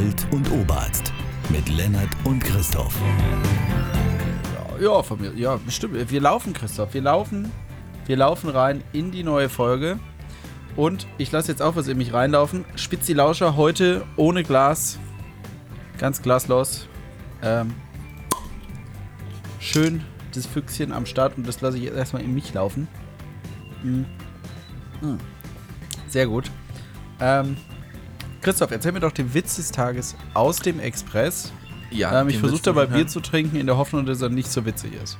Alt- und Oberarzt mit Lennart und Christoph. Ja, von mir. Ja, bestimmt. Wir laufen, Christoph. Wir laufen. Wir laufen rein in die neue Folge. Und ich lasse jetzt auch was in mich reinlaufen. Spitzi Lauscher heute ohne Glas. Ganz glaslos. Ähm, schön das Füchschen am Start und das lasse ich jetzt erstmal in mich laufen. Mhm. Mhm. Sehr gut. Ähm, Christoph, erzähl mir doch den Witz des Tages aus dem Express. Ja, ähm, ich versuche dabei Bier zu trinken, in der Hoffnung, dass er nicht so witzig ist.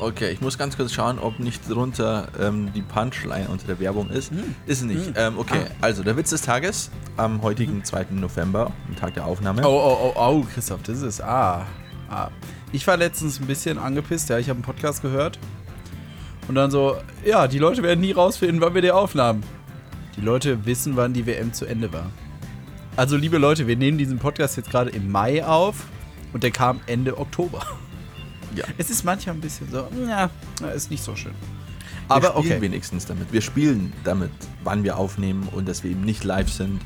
Okay, ich muss ganz kurz schauen, ob nicht drunter ähm, die Punchline unter der Werbung ist. Hm. Ist nicht. Ähm, okay, also der Witz des Tages am heutigen 2. November, am Tag der Aufnahme. Oh, oh, oh, oh, Christoph, das ist. Ah. ah. Ich war letztens ein bisschen angepisst, ja. Ich habe einen Podcast gehört. Und dann so, ja, die Leute werden nie rausfinden, wann wir die aufnahmen. Die Leute wissen, wann die WM zu Ende war. Also, liebe Leute, wir nehmen diesen Podcast jetzt gerade im Mai auf und der kam Ende Oktober. Ja. Es ist manchmal ein bisschen so, ja, ist nicht so schön. Wir Aber spielen okay. wenigstens damit. Wir spielen damit, wann wir aufnehmen und dass wir eben nicht live sind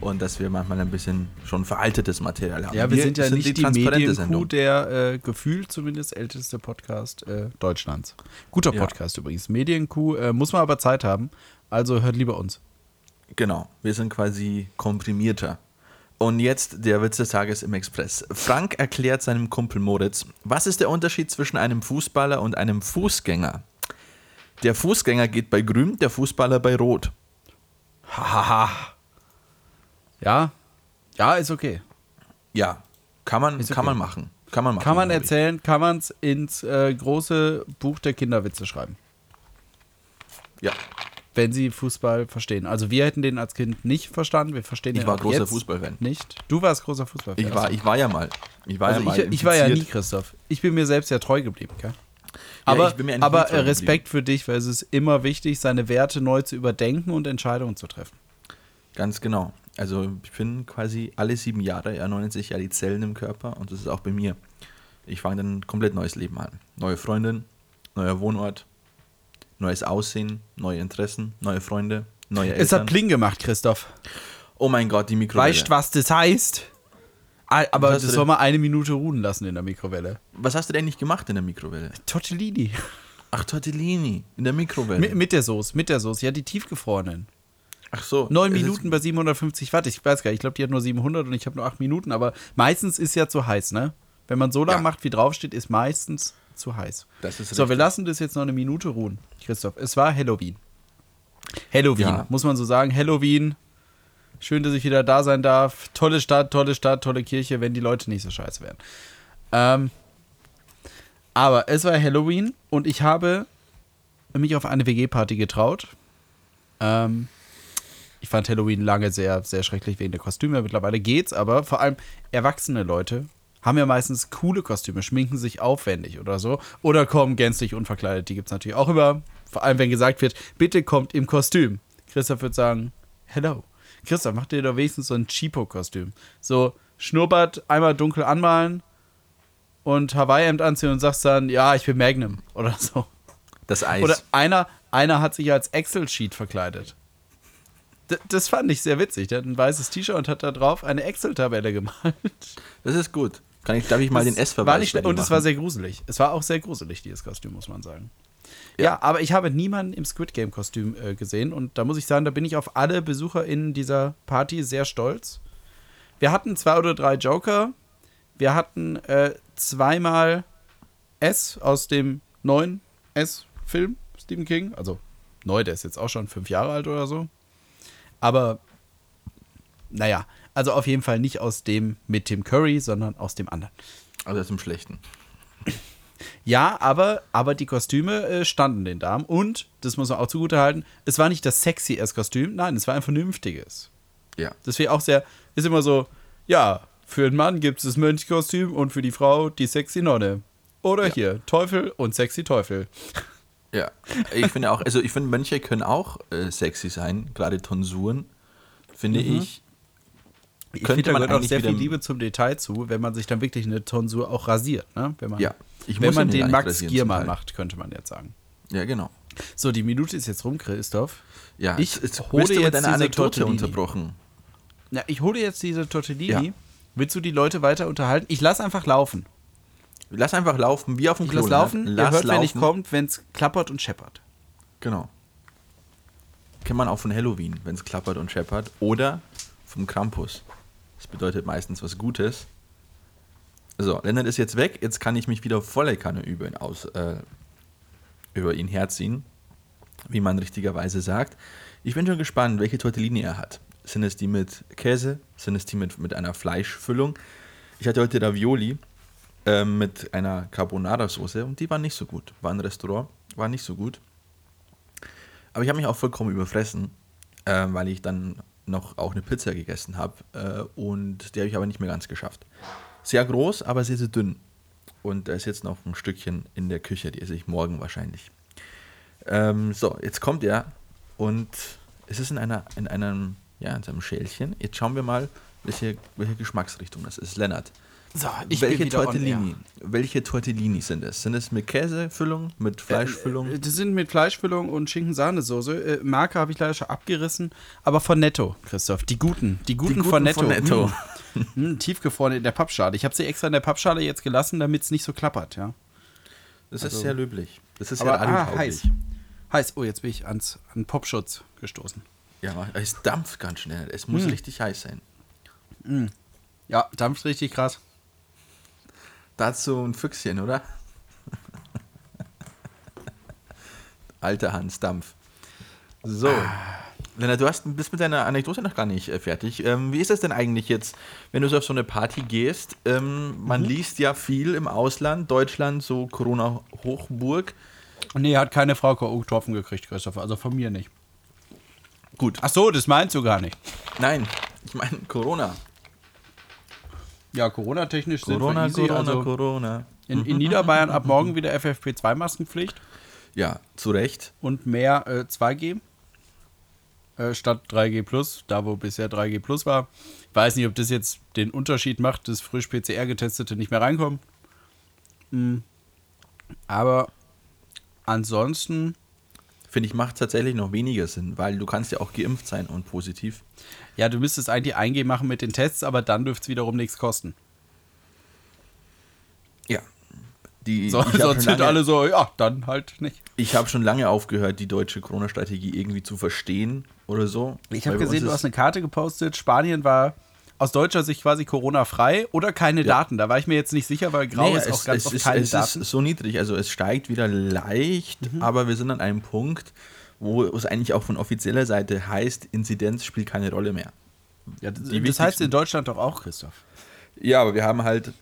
und dass wir manchmal ein bisschen schon veraltetes Material haben. Ja, wir, sind ja nicht die, transparente Medienkuh, der äh, gefühlt zumindest älteste Podcast äh, Deutschlands. Guter Ja. Podcast übrigens. Medienkuh, äh, muss man aber Zeit haben. Also hört lieber uns. Genau, wir sind quasi komprimierter. Und jetzt der Witz des Tages im Express. Frank erklärt seinem Kumpel Moritz, was ist der Unterschied zwischen einem Fußballer und einem Fußgänger? Der Fußgänger geht bei grün, der Fußballer bei rot. Hahaha. Ja, ja, ist okay. Ja, kann man, Ist kann okay. man machen. Kann man machen. Kann man erzählen, kann man es ins äh, große Buch der Kinderwitze schreiben. Ja, Wenn sie Fußball verstehen. Also wir hätten den als Kind nicht verstanden. Wir verstehen ich den war großer Fußballfan. Nicht? Du warst großer Fußballfan. Ich war, ich war ja mal. Ich war also ja mal ich, ich war ja nie. Christoph. Ich bin mir selbst ja treu geblieben, gell? Aber, ich bin mir eigentlich aber Respekt für dich, weil es ist immer wichtig, seine Werte neu zu überdenken und Entscheidungen zu treffen. Ganz genau. Also ich bin quasi alle sieben Jahre erneuern sich ja die Zellen im Körper und das ist auch bei mir. Ich fange dann ein komplett neues Leben an. Neue Freundin, neuer Wohnort, neues Aussehen, neue Interessen, neue Freunde, neue Es hat Eltern. Pling gemacht, Christoph. oh mein Gott, die Mikrowelle. Weißt du, was das heißt? Ah, Aber das soll mal eine Minute ruhen lassen in der Mikrowelle. Was hast du denn nicht gemacht in der Mikrowelle? Tortellini. Ach, Tortellini in der Mikrowelle. mit, mit der Soße, mit der Soße. Ja, die tiefgefrorenen. Ach so. Neun Minuten bei 750 Watt. Ich weiß gar nicht, ich glaube, die hat nur 700 und ich habe nur acht Minuten. Aber meistens ist ja zu heiß, ne? Wenn man so lange Ja. macht, wie draufsteht, ist meistens zu heiß. Das ist So, wir richtig. lassen das jetzt noch eine Minute ruhen, Christoph. Es war Halloween. Halloween, Ja. muss man so sagen. Halloween. Schön, dass ich wieder da sein darf. Tolle Stadt, tolle Stadt, tolle Kirche, wenn die Leute nicht so scheiße wären. Ähm, aber es war Halloween und ich habe mich auf eine WG-Party getraut. Ähm, ich fand Halloween lange sehr, sehr schrecklich wegen der Kostüme. Mittlerweile geht's, aber vor allem erwachsene Leute haben ja meistens coole Kostüme, schminken sich aufwendig oder so. Oder kommen gänzlich unverkleidet. Die gibt's natürlich auch immer. Vor allem, wenn gesagt wird, bitte kommt im Kostüm. Christoph wird sagen, hello. Christoph, mach dir doch wenigstens so ein Cheapo-Kostüm. So Schnurrbart einmal dunkel anmalen und Hawaii-Hemd anziehen und sagst dann, ja, ich bin Magnum oder so. Das Eis. Oder einer, einer hat sich als Excel-Sheet verkleidet. D das fand ich sehr witzig. Der hat ein weißes T-Shirt und hat da drauf eine Excel-Tabelle gemalt. das ist gut. Kann ich, darf ich mal den Das bei schlecht. dir Und es machen? war sehr gruselig. Es war auch sehr gruselig, dieses Kostüm, muss man sagen. Ja, Ja. aber ich habe niemanden im Squid Game Kostüm äh, gesehen und da muss ich sagen, da bin ich auf alle BesucherInnen dieser Party sehr stolz. Wir hatten zwei oder drei Joker. Wir hatten äh, zweimal S aus dem neuen S-Film Stephen King. Also neu, der ist jetzt auch schon fünf Jahre alt oder so. Aber naja, also auf jeden Fall nicht aus dem mit Tim Curry, sondern aus dem anderen. Also das ist im Schlechten. Ja, aber, aber die Kostüme äh, standen den Damen und, das muss man auch zugute halten, es war nicht das sexy S-Kostüm, nein, es war ein vernünftiges. Ja. Deswegen auch sehr, ist immer so, ja, für den Mann gibt es das Mönchkostüm und für die Frau die sexy Nonne. Oder Ja. hier, Teufel und sexy Teufel. Ja, ich finde auch, also ich finde, Mönche können auch äh, sexy sein, gerade Tonsuren, finde ich. Ich Könnte finde, da man gehört auch sehr viel Liebe zum Detail zu, wenn man sich dann wirklich eine Tonsur auch rasiert. Ne? Wenn man, Ja, wenn man den Max Giermann zum Teil. macht, könnte man jetzt sagen. Ja, genau. So, die Minute ist jetzt rum, Christoph. Ja, Ich hole jetzt diese Anekdote Tortellini. unterbrochen. Ja, ich hole jetzt diese Tortellini. Ja. Willst du die Leute weiter unterhalten? Ich lass einfach laufen. Lass einfach laufen, wie auf dem Ich Klo. lass laufen. ne? Ihr Lass hört, wenn ich laufen. kommt, wenn es klappert und scheppert. Genau. Kennt man auch von Halloween, wenn es klappert und scheppert. Oder vom Krampus. Das bedeutet meistens was Gutes. So, Lennart ist jetzt weg. Jetzt kann ich mich wieder volle Kanne über ihn, aus, äh, über ihn herziehen. Wie man richtigerweise sagt. Ich bin schon gespannt, welche Tortellini er hat. Sind es die mit Käse? Sind es die mit, mit einer Fleischfüllung? Ich hatte heute Ravioli äh, mit einer Carbonara-Soße und die waren nicht so gut. War ein Restaurant, war nicht so gut. Aber ich habe mich auch vollkommen überfressen, äh, weil ich dann noch auch eine Pizza gegessen habe äh, und die habe ich aber nicht mehr ganz geschafft. Sehr groß, aber sehr, sehr dünn. Und da ist jetzt noch ein Stückchen in der Küche, die esse ich morgen wahrscheinlich. Ähm, so, jetzt kommt er und es ist in einer, in einem, ja, in seinem Schälchen. Jetzt schauen wir mal, welche, welche Geschmacksrichtung das ist. Lennart, So, ich bin welche Tortellini? Welche Tortellini sind es? Sind es mit Käsefüllung, mit Fleischfüllung? Äh, Die sind mit Fleischfüllung und Schinken-Sahnesoße. Äh, Marke habe ich leider schon abgerissen, aber von Netto, Christoph. Die guten. Die guten, guten von Netto. von Netto. Mm. Mm, tiefgefroren in der Pappschale. Ich habe sie extra in der Pappschale jetzt gelassen, damit es nicht so klappert, ja. Das also- ist sehr löblich. Das ist Aber ja ah, heiß. Heiß. Oh, jetzt bin ich ans, an Popschutz gestoßen. Ja, es dampft ganz schnell. Es muss Hm. richtig heiß sein. Ja, dampft richtig krass. Dazu ein Füchschen, oder? Alter Hans Dampf. So. Lennart, du hast, bist mit deiner Anekdote noch gar nicht äh, fertig. Ähm, wie ist das denn eigentlich jetzt, wenn du so auf so eine Party gehst? Ähm, man liest ja viel im Ausland, Deutschland, so Corona-Hochburg. Nee, hat keine Frau getroffen gekriegt, Christoph. Also von mir nicht. Gut. Ach so, das meinst du gar nicht. Nein, ich meine Corona. Ja, Corona-technisch sind Corona, wir easy. Corona, also Corona. in, in Niederbayern ab morgen wieder FFP2-Maskenpflicht Ja, zu Recht. und mehr äh, 2G äh, statt 3G Plus, da wo bisher 3G Plus war. Ich weiß nicht, ob das jetzt den Unterschied macht, dass frisch PCR-Getestete nicht mehr reinkommen. Hm. Aber ansonsten, Finde ich, macht tatsächlich noch weniger Sinn, weil du kannst ja auch geimpft sein und positiv. ja, du müsstest eigentlich 1G machen mit den Tests, aber dann dürfte es wiederum nichts kosten. Ja. Die, So, habe sonst sind alle so, ja, dann halt nicht. ich hab schon lange aufgehört, die deutsche Corona-Strategie irgendwie zu verstehen oder so. Ich habe gesehen, du hast eine Karte gepostet. Spanien war aus deutscher Sicht quasi Corona-frei oder keine Daten. Da war ich mir jetzt nicht sicher, weil Grau Nee, ist auch es, ganz es, oft ist, keine es Daten. ist so niedrig, also es steigt wieder leicht, Mhm. aber wir sind an einem Punkt, wo es eigentlich auch von offizieller Seite heißt, Inzidenz spielt keine Rolle mehr. ja, das, das heißt in Deutschland doch auch, Christoph. Ja, aber wir haben halt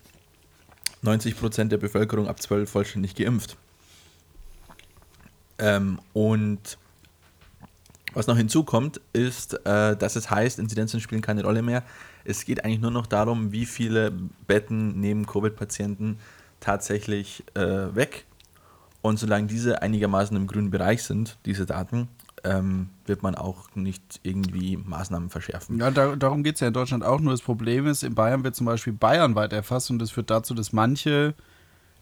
90% der Bevölkerung ab 12 vollständig geimpft. Ähm, und was noch hinzukommt, ist, äh, dass es heißt, Inzidenzen spielen keine Rolle mehr. Es geht eigentlich nur noch darum, wie viele Betten neben Covid-Patienten tatsächlich äh, weg. Und solange diese einigermaßen im grünen Bereich sind, diese Daten, ähm, wird man auch nicht irgendwie Maßnahmen verschärfen. Ja, da, darum geht es ja in Deutschland auch. Nur das Problem ist, in Bayern wird zum Beispiel Bayern weit erfasst und das führt dazu, dass manche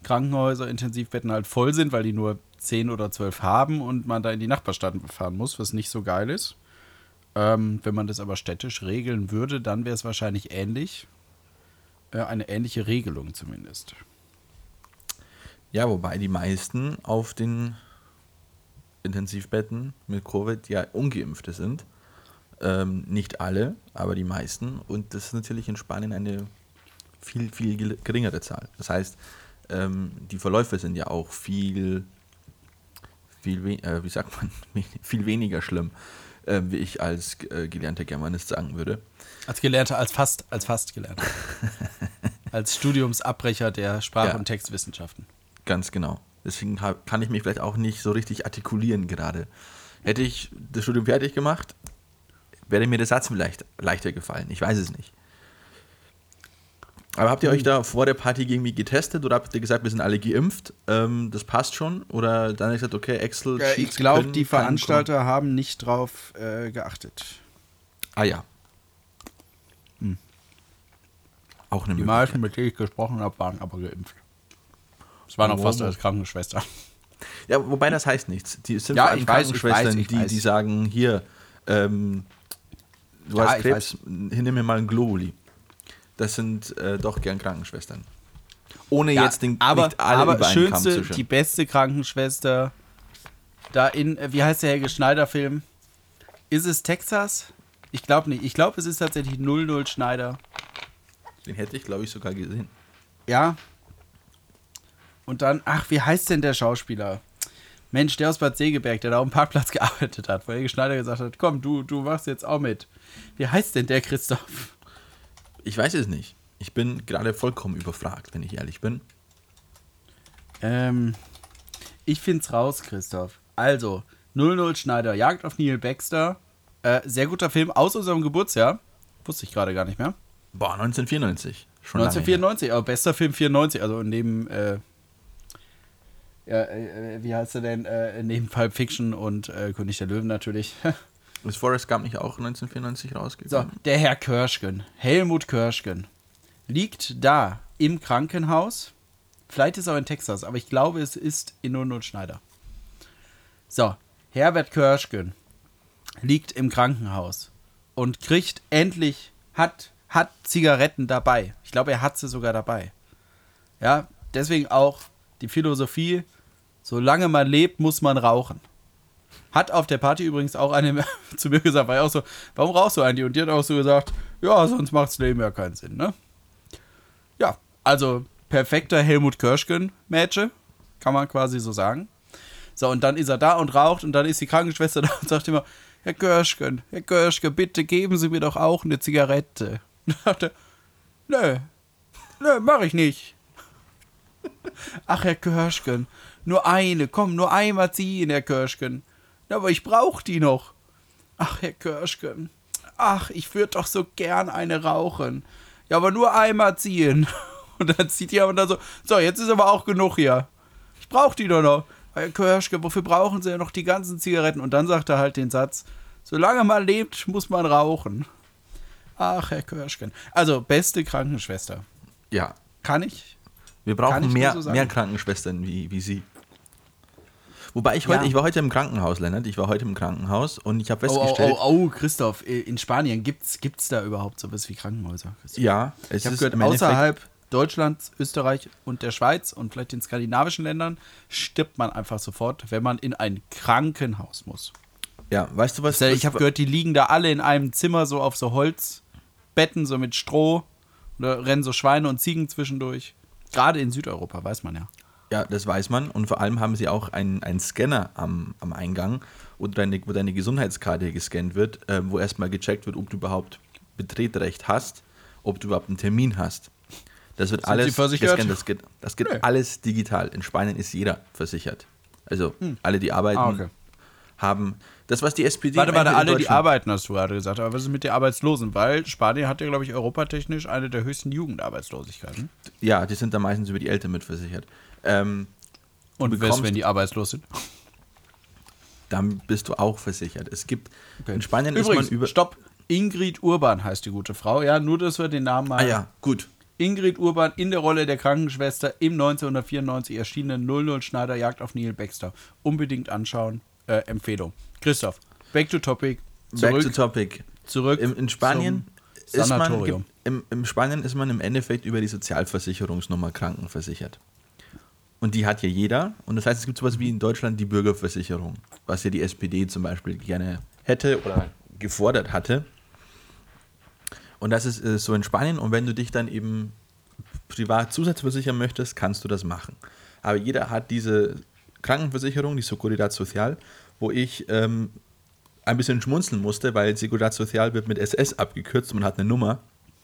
Krankenhäuser, Intensivbetten halt voll sind, weil die nur 10 oder 12 haben und man da in die Nachbarstadt fahren muss, was nicht so geil ist. Ähm, wenn man das aber städtisch regeln würde, dann wäre es wahrscheinlich ähnlich. Äh, eine ähnliche Regelung zumindest. Ja, wobei die meisten auf den Intensivbetten mit Covid ja ungeimpfte sind. Ähm, nicht alle, aber die meisten. Und das ist natürlich in Spanien eine viel, viel geringere Zahl. Das heißt, ähm, die Verläufe sind ja auch viel, viel, we äh, wie sagt man, viel weniger schlimm, äh, wie ich als äh, gelernter Germanist sagen würde. Als Gelernter, als fast, als fast Gelernter. als Studiumsabbrecher der Sprach- Ja. und Textwissenschaften. Ganz genau. Deswegen hab, kann ich mich vielleicht auch nicht so richtig artikulieren gerade. Hätte ich das Studium fertig gemacht, wäre mir der Satz vielleicht leichter gefallen. Ich weiß es nicht. Aber habt ihr euch da vor der Party irgendwie getestet oder habt ihr gesagt, wir sind alle geimpft? Ähm, das passt schon? Oder dann habt ihr gesagt, okay, Excel. Ja, ich glaube, die Veranstalter haben nicht drauf äh, geachtet. Ah ja. Auch eine Die meisten, mit denen ich gesprochen habe, waren aber geimpft. Es waren auch fast als Krankenschwester. Ja, wobei das heißt nichts. Die sind Ja, vor allem ich weiß, ich Krankenschwestern, weiß, ich die, weiß. die sagen, hier, ähm, Du Ja, hast ich Krebs, nimm mir mal ein Globuli. Das sind äh, doch gern Krankenschwestern. Ohne Ja, jetzt den, aber, nicht alle aber schönste, die beste Krankenschwester da in, äh, wie heißt der Helge Schneider Film? Ist es Texas? Ich glaube nicht. Ich glaube, es ist tatsächlich 00 Schneider. Den hätte ich, glaube ich, sogar gesehen. Ja. Und dann, ach, wie heißt denn der Schauspieler? Mensch, der aus Bad Segeberg, der da auf dem Parkplatz gearbeitet hat, wo Helge Schneider gesagt hat, komm, du, du machst jetzt auch mit. Wie heißt denn der Christoph? Ich weiß es nicht. Ich bin gerade vollkommen überfragt, wenn ich ehrlich bin. Ähm, ich find's raus, Christoph. Also, 00 Schneider, Jagd auf Neil Baxter. Äh, sehr guter Film aus unserem Geburtsjahr. Wusste ich gerade gar nicht mehr. Boah, 1994. Schon lange her. 1994, aber bester Film 94, also neben, äh, ja, äh, wie heißt er denn? Äh, neben Pulp Fiction und äh, König der Löwen natürlich. Ist Forrest Gump nicht auch 1994 so, rausgekommen? der Herr Körschgen, Helmut Körschgen, liegt da im Krankenhaus. Vielleicht ist er auch in Texas, aber ich glaube, es ist in Null Schneider. So, Herbert Körschgen liegt im Krankenhaus und kriegt endlich, hat, hat Zigaretten dabei. Ich glaube, er hat sie sogar dabei. Ja, deswegen auch die Philosophie, solange man lebt, muss man rauchen. Hat auf der Party übrigens auch eine zu mir gesagt, war ja auch so, warum rauchst du eigentlich? Und die hat auch so gesagt, ja, sonst macht das Leben ja keinen Sinn, ne? Ja, also perfekter Helmut Kirschgen-Mätsche, kann man quasi so sagen. So, und dann ist er da und raucht und dann ist die Krankenschwester da und sagt immer, Herr Görschgen, Herr Görschgen, bitte geben Sie mir doch auch eine Zigarette. Und dann dachte, nö, nö, mach ich nicht. Ach, Herr Görschgen, nur eine, komm, nur einmal ziehen, Herr Görschgen. Ja, aber ich brauch die noch. Ach, Herr Görschgen, ach, ich würde doch so gern eine rauchen. Ja, aber nur einmal ziehen. Und dann zieht die aber dann so, so, jetzt ist aber auch genug hier. Ich brauche die doch noch. Herr Körschke, wofür brauchen Sie ja noch die ganzen Zigaretten? Und dann sagt er halt den Satz, solange man lebt, muss man rauchen. Ach, Herr Körschken. Also, beste Krankenschwester. Ja. Kann ich? Wir brauchen ich mehr, so mehr Krankenschwestern wie, wie Sie. Wobei ich heute, Ja. ich war heute im Krankenhaus, Lennart. Ich war heute im Krankenhaus und ich habe Oh, oh, festgestellt, oh, oh, Christoph, in Spanien gibt's, gibt's da überhaupt sowas wie Krankenhäuser? Christoph? ja, es Ich habe gehört, außerhalb Deutschlands, Österreich und der Schweiz und vielleicht den skandinavischen Ländern stirbt man einfach sofort, wenn man in ein Krankenhaus muss. Ja, weißt du was? Ich habe gehört, die liegen da alle in einem Zimmer so auf so Holzbetten, so mit Stroh. Oder rennen so Schweine und Ziegen zwischendurch. Gerade in Südeuropa, weiß man ja. Ja, das weiß man. Und vor allem haben sie auch einen, einen Scanner am, am Eingang, wo deine, wo deine Gesundheitskarte gescannt wird, äh, wo erstmal gecheckt wird, ob du überhaupt Betretrecht hast, ob du überhaupt einen Termin hast. Das wird Sind alles Sie versichert? gescannt. Das geht, das geht Nö. alles digital. In Spanien ist jeder versichert. Also alle, die arbeiten, Ah, okay. haben das, was die SPD. Warte, warte, alle, die arbeiten, hast du gerade gesagt. Aber was ist mit den Arbeitslosen? Weil Spanien hat ja, glaube ich, europatechnisch eine der höchsten Jugendarbeitslosigkeiten. Ja, die sind da meistens über die Eltern mitversichert. Ähm, Und was, wenn die arbeitslos sind? dann bist du auch versichert. Es gibt Okay. in Spanien Übrigens, ist man über. stopp. Ingrid Urban heißt die gute Frau. Ja, nur, dass wir den Namen mal Ah ja, gut. Ingrid Urban in der Rolle der Krankenschwester im 1994 erschienenen 00 Schneider Jagd auf Neil Baxter. Unbedingt anschauen. Äh, Empfehlung. Christoph, back to topic. Zurück, Back to topic. zurück Im, in Spanien ist man, Sanatorium. im, im Spanien ist man im Endeffekt über die Sozialversicherungsnummer krankenversichert. Und die hat ja jeder. Und das heißt, es gibt sowas wie in Deutschland die Bürgerversicherung, was ja die SPD zum Beispiel gerne hätte oder gefordert hatte. Und das ist äh, so in Spanien. Und wenn du dich dann eben privat zusatzversichern möchtest, kannst du das machen. Aber jeder hat diese Krankenversicherung, die Seguridad Social, wo ich ähm, ein bisschen schmunzeln musste, weil Seguridad Social wird mit SS abgekürzt und man hat eine Nummer.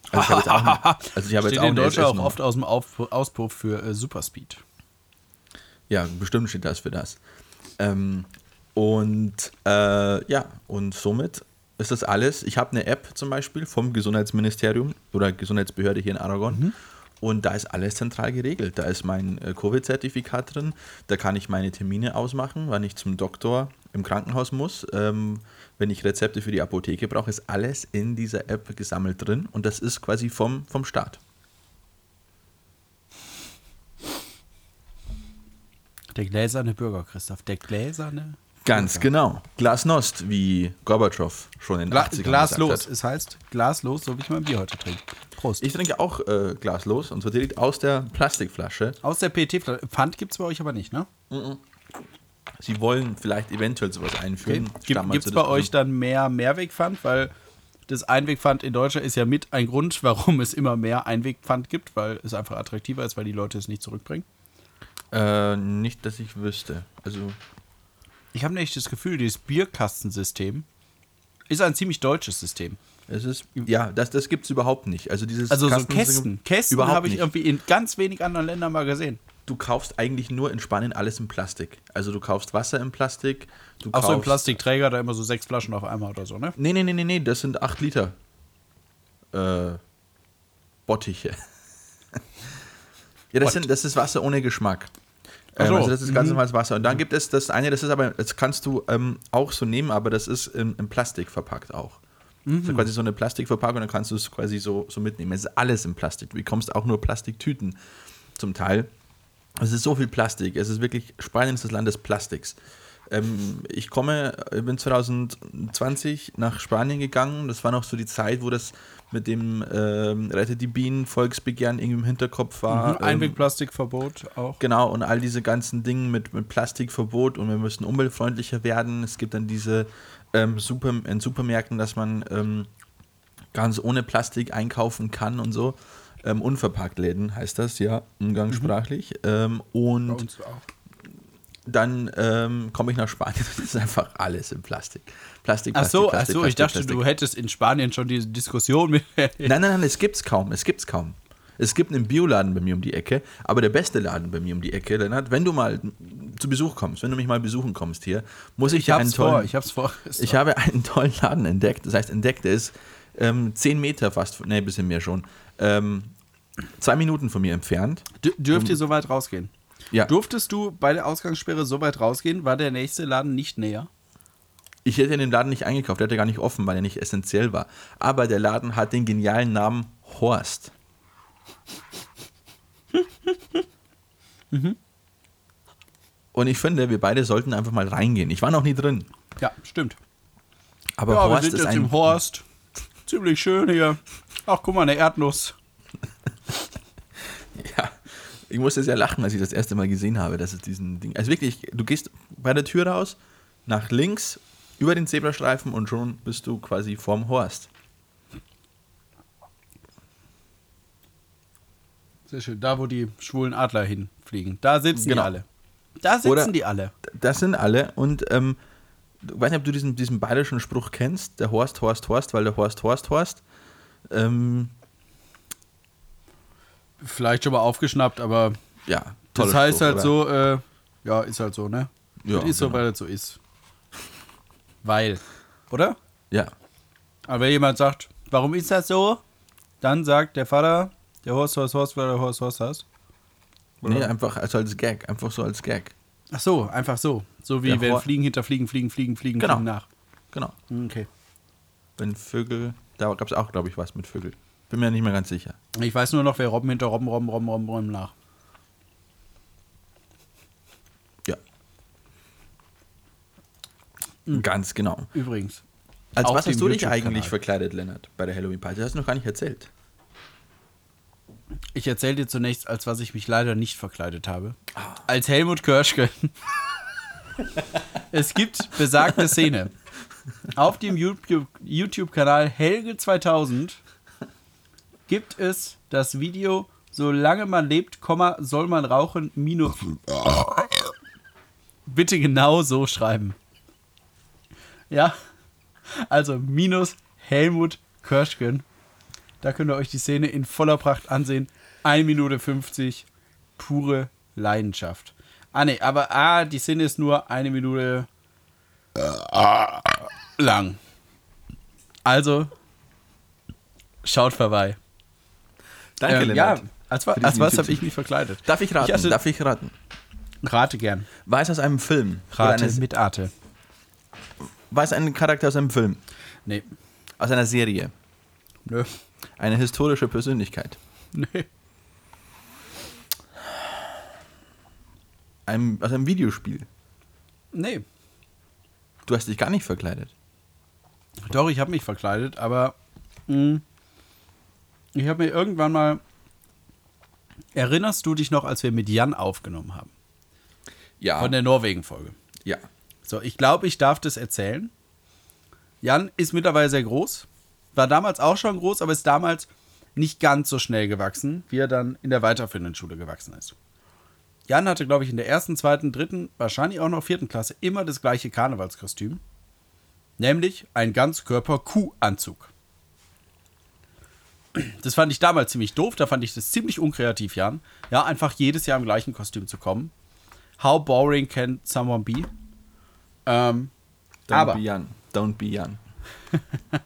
Also ich habe jetzt auch eine, also ich habe jetzt Steht auch in Deutschland auch oft aus dem Auspuff für äh, Superspeed. Ja, bestimmt steht das für das. Ähm, und äh, ja, und somit ist das alles. Ich habe eine App zum Beispiel vom Gesundheitsministerium oder Gesundheitsbehörde hier in Aragon. Und da ist alles zentral geregelt. Da ist mein äh, Covid-Zertifikat drin. Da kann ich meine Termine ausmachen, wann ich zum Doktor im Krankenhaus muss. Ähm, wenn ich Rezepte für die Apotheke brauche, ist alles in dieser App gesammelt drin. Und das ist quasi vom, vom Staat. Der gläserne Bürger, Christoph. Der gläserne. Ganz genau. Glasnost, wie Gorbatschow schon in den Gla 80ern glaslos. Es heißt glaslos, so wie ich mein Bier heute trinke. Prost. Ich trinke auch äh, glaslos und zwar direkt aus der Plastikflasche. Aus der PET-Flasche. Pfand gibt es bei euch aber nicht, ne? Sie wollen vielleicht eventuell sowas einführen. Gibt Stand mal es bei euch dann mehr Mehrwegpfand? Weil das Einwegpfand in Deutschland ist ja mit ein Grund, warum es immer mehr Einwegpfand gibt, weil es einfach attraktiver ist, weil die Leute es nicht zurückbringen. Äh, nicht, dass ich wüsste. Also, Ich habe nämlich das Gefühl, dieses Bierkastensystem ist ein ziemlich deutsches System. es ist. Ja, das, das gibt es überhaupt nicht. Also, dieses Also so Kasten- Kästen. Kästen überhaupt habe ich nicht. irgendwie in ganz wenig anderen Ländern mal gesehen. Du kaufst eigentlich nur in Spanien alles in Plastik. Also, du kaufst Wasser in Plastik. Du Auch so im Plastikträger, da immer so sechs Flaschen auf einmal oder so, ne? Nee, nee, nee, nee, nee, das sind 8 Liter. Äh, Bottiche. Ja, das, What? sind, das ist Wasser ohne Geschmack. Ähm, so, also das ist ganz mhm. normales Wasser. Und dann gibt es das eine, das ist aber, das kannst du ähm, auch so nehmen, aber das ist in, in Plastik verpackt auch. Das Mhm. ist quasi so eine Plastikverpackung, dann kannst du es quasi so, so mitnehmen. Es ist alles in Plastik. Du bekommst auch nur Plastiktüten zum Teil. Es ist so viel Plastik. Es ist wirklich, Spanien ist das Land des Plastiks. Ähm, ich komme, ich bin 2020 nach Spanien gegangen. Das war noch so die Zeit, wo das mit dem ähm, Rettet die Bienen Volksbegehren irgendwie im Hinterkopf war. Mhm, Ähm, Einwegplastikverbot auch. Genau, und all diese ganzen Dinge mit, mit Plastikverbot und wir müssen umweltfreundlicher werden. Es gibt dann diese ähm, Super, in Supermärkten, dass man ähm, ganz ohne Plastik einkaufen kann und so. Ähm, unverpackt Läden heißt das, ja, umgangssprachlich. Ähm, Bei und. Dann ähm, komme ich nach Spanien und das ist einfach alles in Plastik. Plastik, Ach Plastik, so, ach Plastik, so, ich Plastik, dachte, Plastik. du hättest in Spanien schon diese Diskussion mit. Nein, nein, nein, es gibt's kaum. Es gibt's kaum. Es gibt einen Bioladen bei mir um die Ecke, aber der beste Laden bei mir um die Ecke, Lennart, wenn du mal zu Besuch kommst, wenn du mich mal besuchen kommst hier, muss ich, Ich dir einen tollen, vor, ich hab's vor. ich habe einen tollen Laden entdeckt. Das heißt, entdeckt, der ist ähm, 10 Meter fast, nee, ein bisschen mehr schon, ähm, zwei Minuten von mir entfernt. D dürft ihr so weit rausgehen? Ja, Durftest du bei der Ausgangssperre so weit rausgehen? War der nächste Laden nicht näher? ich hätte in dem Laden nicht eingekauft, der hatte gar nicht offen, weil er nicht essentiell war. Aber der Laden hat den genialen Namen Horst. Und ich finde, wir beide sollten einfach mal reingehen. Ich war noch nie drin. Ja, stimmt. Aber ja, Horst wir sind ist jetzt ein. im Horst. Ziemlich schön hier. Ach, guck mal, eine Erdnuss. Ja, ich musste sehr lachen, als ich das erste Mal gesehen habe, dass es diesen Ding. Also wirklich, du gehst bei der Tür raus, nach links, über den Zebrastreifen und schon bist du quasi vorm Horst. Sehr schön. Da, wo die schwulen Adler hinfliegen. Da sitzen Genau. die alle. Da sitzen Oder- die alle. Das sind alle und ähm, ich weiß nicht, ob du diesen, diesen bayerischen Spruch kennst, der Horst, Horst, Horst, weil der Horst, Horst, Horst. Ähm, Vielleicht schon mal aufgeschnappt, aber ja, das heißt Spruch, halt oder? so, äh, ja, ist halt so, ne? Ja, das ist so, genau. weil das so ist. Weil, oder? Ja, Aber wenn jemand sagt, warum ist das so? Dann sagt der Vater, der Horst, Horst, Horst, weil der Horst, Horst heißt. nee, einfach also als Gag, einfach so als Gag. Ach so, einfach so. So wie Der wenn Hor- Fliegen hinter Fliegen, Fliegen, Fliegen, Fliegen, Genau. Fliegen nach. Genau. Okay. Wenn Vögel, da gab es auch, glaube ich, was mit Vögel. Bin mir nicht mehr ganz sicher. Ich weiß nur noch, wer Robben hinter Robben, Robben, Robben, Robben, Robben nach. Ja. Ganz genau. Übrigens. Als was hast du dich eigentlich verkleidet, Lennart, bei der Halloween Party? Das hast du noch gar nicht erzählt. Ich erzähle dir zunächst, als was ich mich leider nicht verkleidet habe. Als Helmut Körschke. es gibt besagte Szene. Auf dem YouTube- YouTube-Kanal Helge 2000 gibt es das Video Solange man lebt, soll man rauchen, minus. Bitte genau so schreiben. Ja, also minus Helmut Körschken. Da könnt ihr euch die Szene in voller Pracht ansehen. 1 Minute 50, pure Leidenschaft. Ah, nee, aber ah, die Szene ist nur eine Minute lang. Also, schaut vorbei. Danke, Ähm, ja, als, wa als was habe ich mich verkleidet? Darf ich raten? Ich hatte- Darf ich raten? Rate gern. War es aus einem Film? Rate eine, mit Arte. war es ein Charakter aus einem Film? Nee. Aus einer Serie? Nö. Eine historische Persönlichkeit? Nee. Einem, aus einem Videospiel? Nee. Du hast dich gar nicht verkleidet. Doch, ich habe mich verkleidet, aber mh, ich habe mir irgendwann mal. Erinnerst du dich noch, als wir mit Jan aufgenommen haben? Ja. Von der Norwegen-Folge. ja. So, ich glaube, ich darf das erzählen. Jan ist mittlerweile sehr groß. War damals auch schon groß, aber ist damals nicht ganz so schnell gewachsen, wie er dann in der weiterführenden Schule gewachsen ist. Jan hatte, glaube ich, in der ersten, zweiten, dritten, wahrscheinlich auch noch vierten Klasse immer das gleiche Karnevalskostüm. Nämlich ein Ganzkörper-Kuh-Anzug. Das fand ich damals ziemlich doof, da fand ich das ziemlich unkreativ, Jan. Ja, einfach jedes Jahr im gleichen Kostüm zu kommen. How boring can someone be? Ähm, Don't Aber- be young. Don't be young.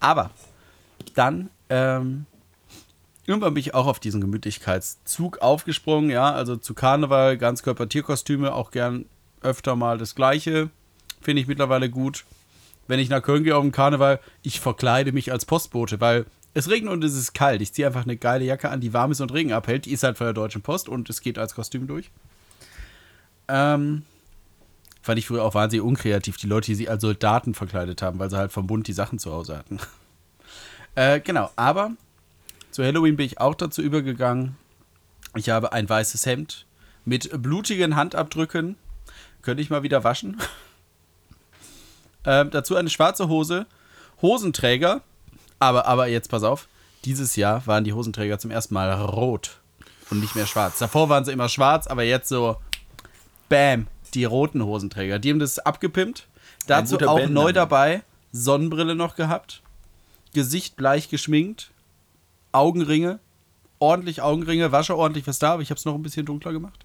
Aber dann, ähm, irgendwann bin ich auch auf diesen Gemütlichkeitszug aufgesprungen, ja, also zu Karneval, Ganzkörper-Tierkostüme, auch gern öfter mal das Gleiche. Finde ich mittlerweile gut. Wenn ich nach Köln gehe auf den Karneval, ich verkleide mich als Postbote, weil es regnet und es ist kalt. Ich ziehe einfach eine geile Jacke an, die warm ist und Regen abhält. Die ist halt von der Deutschen Post und es geht als Kostüm durch. Ähm, fand ich früher auch wahnsinnig unkreativ, die Leute, die sich als Soldaten verkleidet haben, weil sie halt vom Bund die Sachen zu Hause hatten. äh, genau, aber zu Halloween bin ich auch dazu übergegangen. Ich habe ein weißes Hemd mit blutigen Handabdrücken. Könnte ich mal wieder waschen. ähm, dazu eine schwarze Hose, Hosenträger. Aber, aber jetzt pass auf, dieses Jahr waren die Hosenträger zum ersten Mal rot und nicht mehr schwarz. Davor waren sie immer schwarz, aber jetzt so, bam, die roten Hosenträger. Die haben das abgepimpt. Dazu auch Bandname. neu dabei, Sonnenbrille noch gehabt, Gesicht bleich geschminkt, Augenringe, ordentlich Augenringe, wasche ordentlich was da, aber ich habe es noch ein bisschen dunkler gemacht.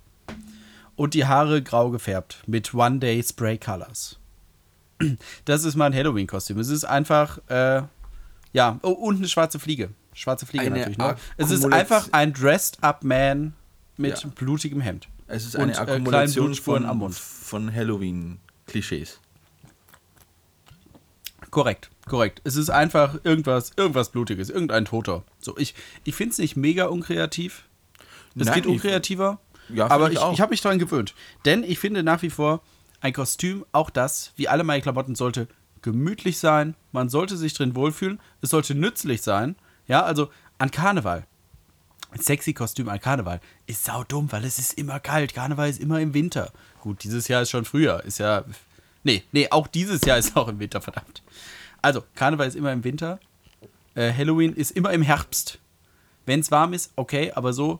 Und die Haare grau gefärbt mit One Day Spray Colors. Das ist mein Halloween-Kostüm. Es ist einfach, äh, ja, oh, und eine schwarze Fliege. Schwarze Fliege Eine natürlich. Ne? Es ist einfach ein Dressed-Up Man mit Ja. blutigem Hemd. Es ist Und, eine äh, kleinen Akkumulation Blutspuren von, am Mund. von Halloween-Klischees. Korrekt, korrekt. Es ist einfach irgendwas, irgendwas Blutiges, irgendein Toter. So, ich, ich finde es nicht mega unkreativ. Es Nein, geht unkreativer, Ja, aber ich ich, ich habe mich daran gewöhnt. Denn ich finde nach wie vor, ein Kostüm, auch das, wie alle meine Klamotten, sollte gemütlich sein. Man sollte sich drin wohlfühlen. Es sollte nützlich sein. Ja, also an Karneval. Ein sexy Kostüm an Karneval ist saudumm, weil es ist immer kalt. Karneval ist immer im Winter. Gut, dieses Jahr ist schon früher. Ist ja. Nee, nee, auch dieses Jahr ist auch im Winter, verdammt. Also, Karneval ist immer im Winter. Äh, Halloween ist immer im Herbst. Wenn es warm ist, okay, aber so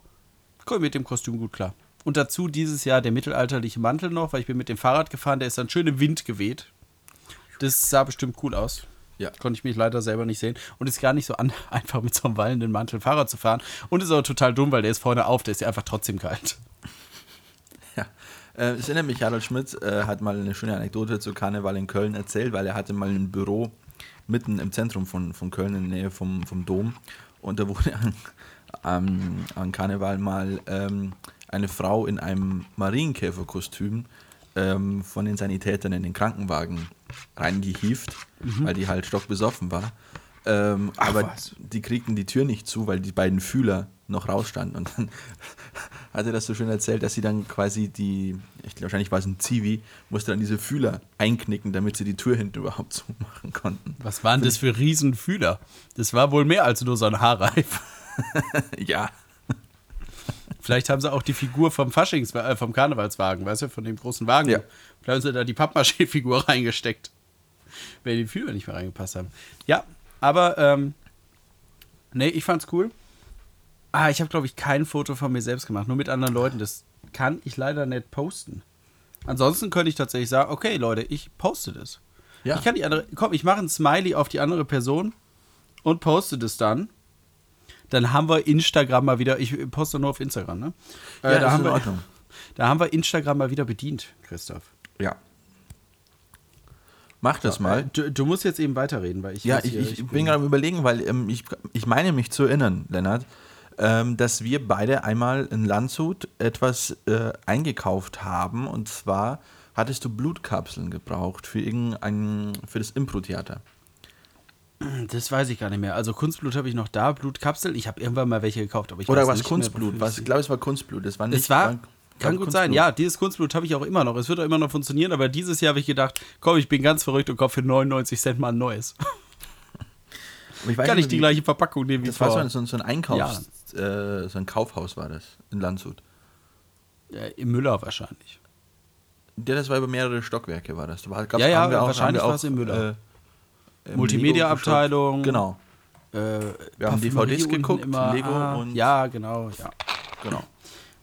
komme ich mit dem Kostüm gut klar. Und dazu dieses Jahr der mittelalterliche Mantel noch, weil ich bin mit dem Fahrrad gefahren, der ist dann schön im Wind geweht. Das sah bestimmt cool aus. Ja. Konnte ich mich leider selber nicht sehen. Und ist gar nicht so an, einfach mit so einem wallenden Mantel Fahrrad zu fahren. Und ist auch total dumm, weil der ist vorne auf, der ist ja einfach trotzdem kalt. Ja. Äh, es erinnert mich, Harald Schmidt äh, hat mal eine schöne Anekdote zu Karneval in Köln erzählt, weil er hatte mal ein Büro mitten im Zentrum von, von Köln, in der Nähe vom, vom Dom. Und da wurde an, an, an Karneval mal ähm, eine Frau in einem Marienkäferkostüm ähm, von den Sanitätern in den Krankenwagen reingehieft, weil die halt stockbesoffen war. Ähm, aber was. die kriegten die Tür nicht zu, weil die beiden Fühler noch rausstanden. Und dann hat er das so schön erzählt, dass sie dann quasi die, ich glaube, wahrscheinlich war es ein Zivi, musste dann diese Fühler einknicken, damit sie die Tür hinten überhaupt zumachen konnten. Was waren das für Riesenfühler? Das war wohl mehr als nur so ein Haarreif. Ja. Vielleicht haben sie auch die Figur vom Faschings, äh, vom Karnevalswagen, weißt du, von dem großen Wagen. Ja. Vielleicht haben sie da die Pappmaché-Figur reingesteckt. Wenn die Fühler nicht mehr reingepasst haben. Ja, aber, ähm, nee, ich fand's cool. Ah, ich habe, glaube ich, kein Foto von mir selbst gemacht, nur mit anderen Leuten. Das kann ich leider nicht posten. Ansonsten könnte ich tatsächlich sagen, okay, Leute, ich poste das. Ja. Ich kann die andere, komm, ich mache ein Smiley auf die andere Person und poste das dann. Dann haben wir Instagram mal wieder, ich poste nur auf Instagram, ne? Äh, Ja, da, haben wir, Ordnung. da haben wir Instagram mal wieder bedient, Christoph. Ja. Mach das mal. Du, du musst jetzt eben weiterreden, weil ich. Ja, ich, hier- ich bin gerade am überlegen, weil ähm, ich, ich meine mich zu erinnern, Lennart, ähm, dass wir beide einmal in Landshut etwas äh, eingekauft haben und zwar hattest du Blutkapseln gebraucht für irgendein für das Impro-Theater. Das weiß ich gar nicht mehr. Also Kunstblut habe ich noch da, Blutkapsel. Ich habe irgendwann mal welche gekauft, aber ich Oder was Kunstblut? Was, ich glaube, es war Kunstblut. Das war nicht Es war Kann gut sein. Ja, dieses Kunstblut habe ich auch immer noch. Es wird auch immer noch funktionieren, aber dieses Jahr habe ich gedacht, komm, ich bin ganz verrückt und kaufe für 99 Cent mal ein neues. Aber ich weiß Kann nicht, ich die gleiche Verpackung nehmen wie Das war so vor. ein, so ein- so ein Einkaufs-, äh, so ein Kaufhaus war das in Landshut. Ja, Im Müller wahrscheinlich. Der, das war über mehrere Stockwerke, war das. Da war, gab's- Ja, ja, wahrscheinlich war es im Müller. äh, Multimedia-Abteilung. Lego geschaut. Genau. Äh, Wir haben DVDs geguckt, immer. Lego ah, und- Ja, genau, ja. genau.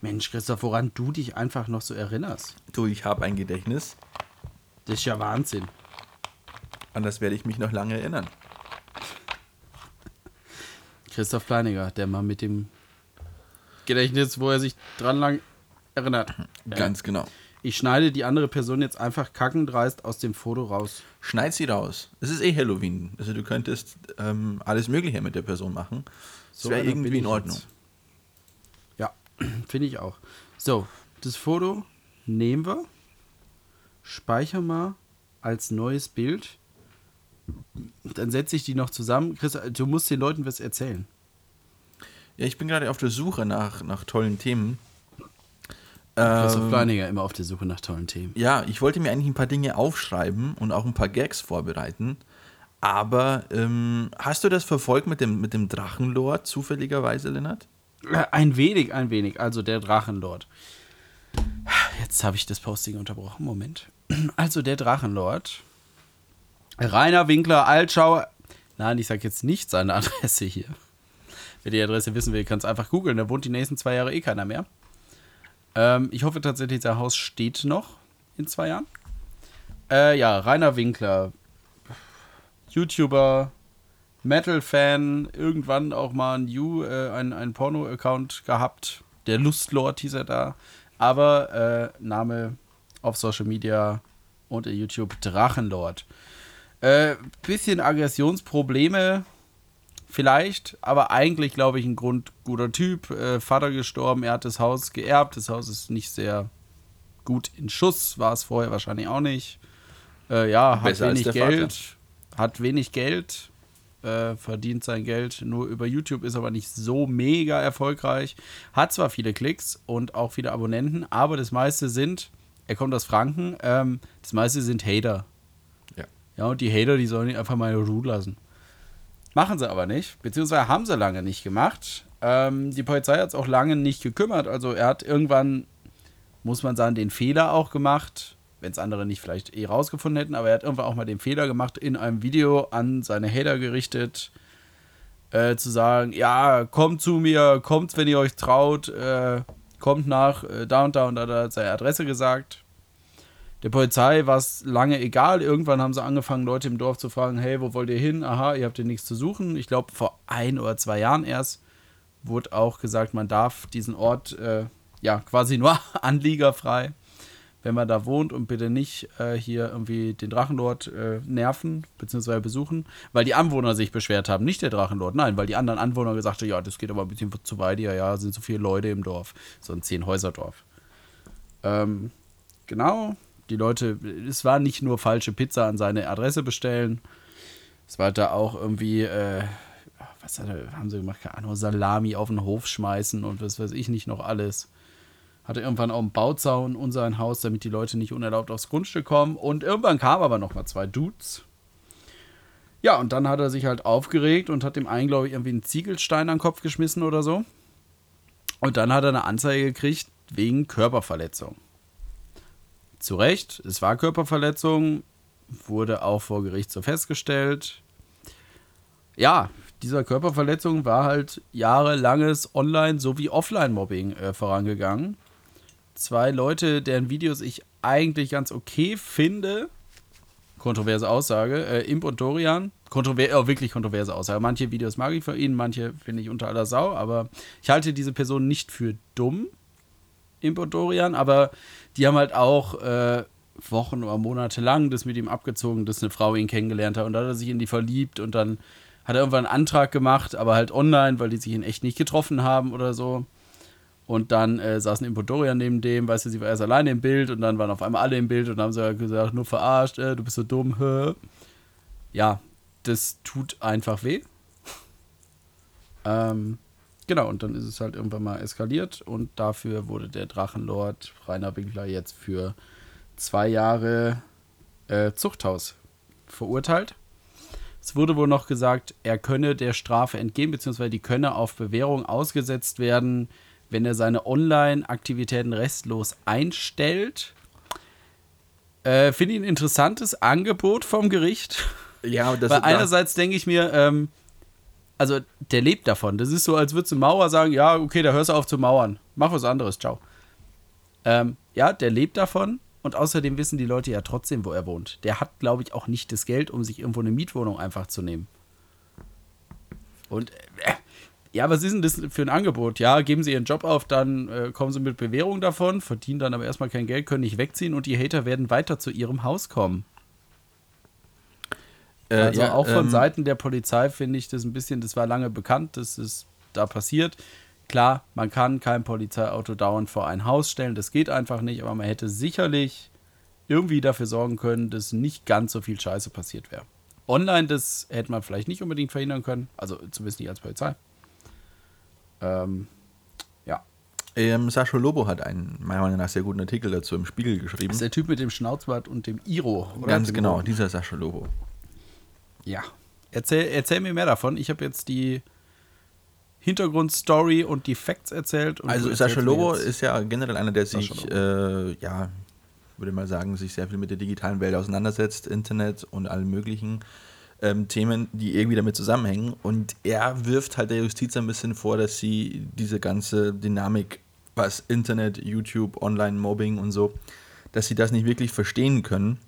Mensch, Christoph, woran du dich einfach noch so erinnerst. Du, ich habe ein Gedächtnis. Das ist ja Wahnsinn. An das werde ich mich noch lange erinnern. Christoph Kleiniger, der Mann mit dem Gedächtnis, wo er sich dran lang erinnert. Ganz genau. Ich schneide die andere Person jetzt einfach kackendreist aus dem Foto raus. Schneid sie raus. Es ist eh Halloween. Also du könntest ähm, alles Mögliche mit der Person machen. Das So wäre irgendwie in Ordnung. jetzt. Ja, finde ich auch. So, das Foto nehmen wir, speichern mal als neues Bild. Dann setze ich die noch zusammen. Chris, du musst den Leuten was erzählen. Ja, ich bin gerade auf der Suche nach, nach tollen Themen. Christoph Ähm, Kleininger immer auf der Suche nach tollen Themen. ja, ich wollte mir eigentlich ein paar Dinge aufschreiben und auch ein paar Gags vorbereiten. Aber ähm, hast du das verfolgt mit dem, mit dem Drachenlord zufälligerweise, Lennart? Äh, Ein wenig, ein wenig. Also der Drachenlord. Jetzt habe ich das Posting unterbrochen. Moment. Also der Drachenlord. Rainer Winkler, Altschau. Nein, ich sage jetzt nicht seine Adresse hier. Wer die Adresse wissen will, kann es einfach googeln. Da wohnt die nächsten zwei Jahre eh keiner mehr. Ähm, ich hoffe tatsächlich, sein Haus steht noch in zwei Jahren. Äh, ja, Rainer Winkler. YouTuber, Metal-Fan, irgendwann auch mal ein, äh, ein, ein Porno-Account gehabt. Der Lustlord hieß er da. Aber äh, Name auf Social Media und in YouTube Drachenlord. Äh, bisschen Aggressionsprobleme vielleicht, aber eigentlich glaube ich ein grundguter Typ. Äh, Vater gestorben, er hat das Haus geerbt. Das Haus ist nicht sehr gut in Schuss, war es vorher wahrscheinlich auch nicht. Äh, ja, hat wenig. Geld, hat wenig Geld, äh, verdient sein Geld nur über YouTube, ist aber nicht so mega erfolgreich. Hat zwar viele Klicks und auch viele Abonnenten, aber das meiste sind, er kommt aus Franken, ähm, das meiste sind Hater. Ja. Ja, und die Hater, die sollen ihn einfach mal in Ruhe lassen. Machen sie aber nicht, beziehungsweise haben sie lange nicht gemacht. Ähm, die Polizei hat es auch lange nicht gekümmert. Also er hat irgendwann, muss man sagen, den Fehler auch gemacht, wenn es andere nicht vielleicht eh rausgefunden hätten, aber er hat irgendwann auch mal den Fehler gemacht, in einem Video an seine Hater gerichtet, äh, zu sagen, ja, kommt zu mir, kommt, wenn ihr euch traut, äh, kommt nach äh, da und da und da, da hat seine Adresse gesagt. Der Polizei war es lange egal. Irgendwann haben sie angefangen, Leute im Dorf zu fragen, hey, wo wollt ihr hin? Aha, ihr habt hier nichts zu suchen. Ich glaube, vor ein oder zwei Jahren erst wurde auch gesagt, man darf diesen Ort äh, ja quasi nur anliegerfrei, wenn man da wohnt und bitte nicht äh, hier irgendwie den Drachenlord äh, nerven bzw. besuchen, weil die Anwohner sich beschwert haben, nicht der Drachenlord, nein, weil die anderen Anwohner gesagt haben, ja, das geht aber ein bisschen zu weit hier, ja, sind so viele Leute im Dorf, so ein Zehn-Häuser-Dorf. Ähm, genau, die Leute, es war nicht nur falsche Pizza an seine Adresse bestellen, es war da auch irgendwie, äh, was er, haben sie gemacht? Keine Ahnung, Salami auf den Hof schmeißen und was weiß ich nicht noch alles. Hatte irgendwann auch einen Bauzaun um sein Haus, damit die Leute nicht unerlaubt aufs Grundstück kommen. Und irgendwann kamen aber noch mal zwei Dudes. Ja, und dann hat er sich halt aufgeregt und hat dem einen, glaube ich, irgendwie einen Ziegelstein an den Kopf geschmissen oder so. Und dann hat er eine Anzeige gekriegt wegen Körperverletzung. Zu Recht, es war Körperverletzung, wurde auch vor Gericht so festgestellt. Ja, dieser Körperverletzung war halt jahrelanges Online- sowie Offline-Mobbing äh, vorangegangen. Zwei Leute, deren Videos ich eigentlich ganz okay finde, kontroverse Aussage, äh, Imp und Dorian, kontrover oh, wirklich kontroverse Aussage. Manche Videos mag ich von ihnen, manche finde ich unter aller Sau, aber ich halte diese Person nicht für dumm, Imp und Dorian, aber die haben halt auch äh, Wochen oder Monate lang das mit ihm abgezogen, dass eine Frau ihn kennengelernt hat und da hat er sich in die verliebt und dann hat er irgendwann einen Antrag gemacht, aber halt online, weil die sich in echt nicht getroffen haben oder so. Und dann äh, saßen Impodorian neben dem, weißt du, sie war erst alleine im Bild und dann waren auf einmal alle im Bild und haben sie gesagt, nur verarscht, äh, du bist so dumm, hä? Ja, das tut einfach weh. ähm, genau, und dann ist es halt irgendwann mal eskaliert und dafür wurde der Drachenlord Rainer Winkler jetzt für zwei Jahre äh, Zuchthaus verurteilt. Es wurde wohl noch gesagt, er könne der Strafe entgehen, beziehungsweise die könne auf Bewährung ausgesetzt werden, wenn er seine Online-Aktivitäten restlos einstellt. Äh, Finde ich ein interessantes Angebot vom Gericht. Ja, das Weil einerseits denke ich mir, ähm, also der lebt davon. Das ist so, als würdest du Mauer sagen, ja, okay, da hörst du auf zu mauern. Mach was anderes, ciao. Ähm, ja, der lebt davon. Und außerdem wissen die Leute ja trotzdem, wo er wohnt. Der hat, glaube ich, auch nicht das Geld, um sich irgendwo eine Mietwohnung einfach zu nehmen. Und äh, ja, was ist denn das für ein Angebot? Ja, geben Sie Ihren Job auf, dann äh, kommen Sie mit Bewährung davon, verdienen dann aber erstmal kein Geld, können nicht wegziehen und die Hater werden weiter zu Ihrem Haus kommen. Äh, also ja, auch von ähm, Seiten der Polizei finde ich das ein bisschen, das war lange bekannt, dass es da passiert. Klar, man kann kein Polizeiauto dauernd vor ein Haus stellen, das geht einfach nicht, aber man hätte sicherlich irgendwie dafür sorgen können, dass nicht ganz so viel Scheiße passiert wäre. Online, das hätte man vielleicht nicht unbedingt verhindern können, also zumindest nicht als Polizei. Ähm, ja. Ähm, Sascha Lobo hat einen, meiner Meinung nach, sehr guten Artikel dazu im Spiegel geschrieben. Das ist der Typ mit dem Schnauzbart und dem Iro, oder? Ganz genau, dieser Sascha Lobo. Ja. Erzähl, erzähl mir mehr davon. Ich habe jetzt die Hintergrundstory und die Facts erzählt. Und Also Sascha Lobo ist ja generell einer, der sich, äh, ja, würde mal sagen, sich sehr viel mit der digitalen Welt auseinandersetzt, Internet und allen möglichen ähm, Themen, die irgendwie damit zusammenhängen. Und er wirft halt der Justiz ein bisschen vor, dass sie diese ganze Dynamik, was Internet, YouTube, Online-Mobbing und so, dass sie das nicht wirklich verstehen können.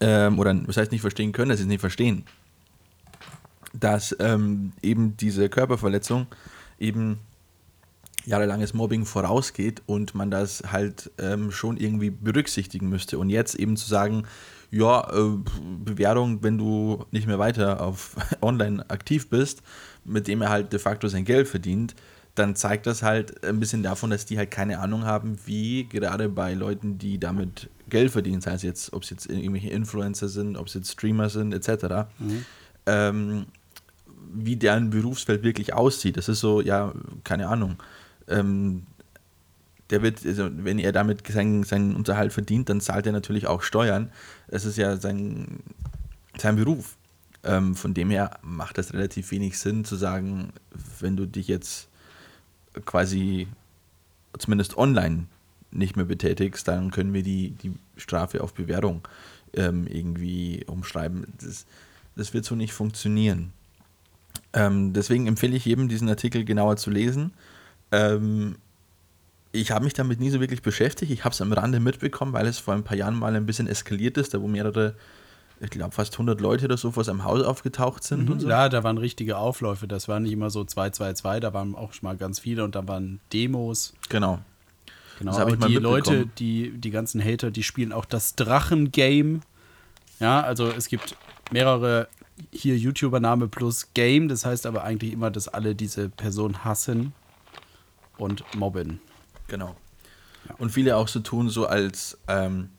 Ähm, oder was heißt nicht verstehen können, dass sie es nicht verstehen. Dass ähm, eben diese Körperverletzung eben jahrelanges Mobbing vorausgeht und man das halt ähm, schon irgendwie berücksichtigen müsste. Und jetzt eben zu sagen, ja, äh, Bewährung, wenn du nicht mehr weiter auf online aktiv bist, mit dem er halt de facto sein Geld verdient, dann zeigt das halt ein bisschen davon, dass die halt keine Ahnung haben, wie gerade bei Leuten, die damit Geld verdienen, sei es jetzt, ob es jetzt irgendwelche Influencer sind, ob es jetzt Streamer sind, etc., ähm, wie deren Berufsfeld wirklich aussieht. Das ist so, ja, keine Ahnung. Ähm, der wird, also wenn er damit seinen, seinen Unterhalt verdient, dann zahlt er natürlich auch Steuern. Es ist ja sein, sein Beruf. Ähm, von dem her macht das relativ wenig Sinn zu sagen, wenn du dich jetzt quasi zumindest online nicht mehr betätigst, dann können wir die, die Strafe auf Bewährung ähm, irgendwie umschreiben. Das, das wird so nicht funktionieren. Ähm, deswegen empfehle ich jedem, diesen Artikel genauer zu lesen. Ähm, ich habe mich damit nie so wirklich beschäftigt. Ich habe es am Rande mitbekommen, weil es vor ein paar Jahren mal ein bisschen eskaliert ist, da wo mehrere, ich glaube fast 100 Leute oder so vor seinem Haus aufgetaucht sind und so. Ja, da waren richtige Aufläufe. Das waren nicht immer so 2, 2, 2. Da waren auch schon mal ganz viele und da waren Demos. Genau. Genau, Das aber ich mal die. Leute, die, die ganzen Hater, die spielen auch das Drachen-Game. Ja, also es gibt mehrere hier YouTuber-Name plus Game. Das heißt aber eigentlich immer, dass alle diese Person hassen und mobben. Genau. Und viele auch so tun, so als, ähm,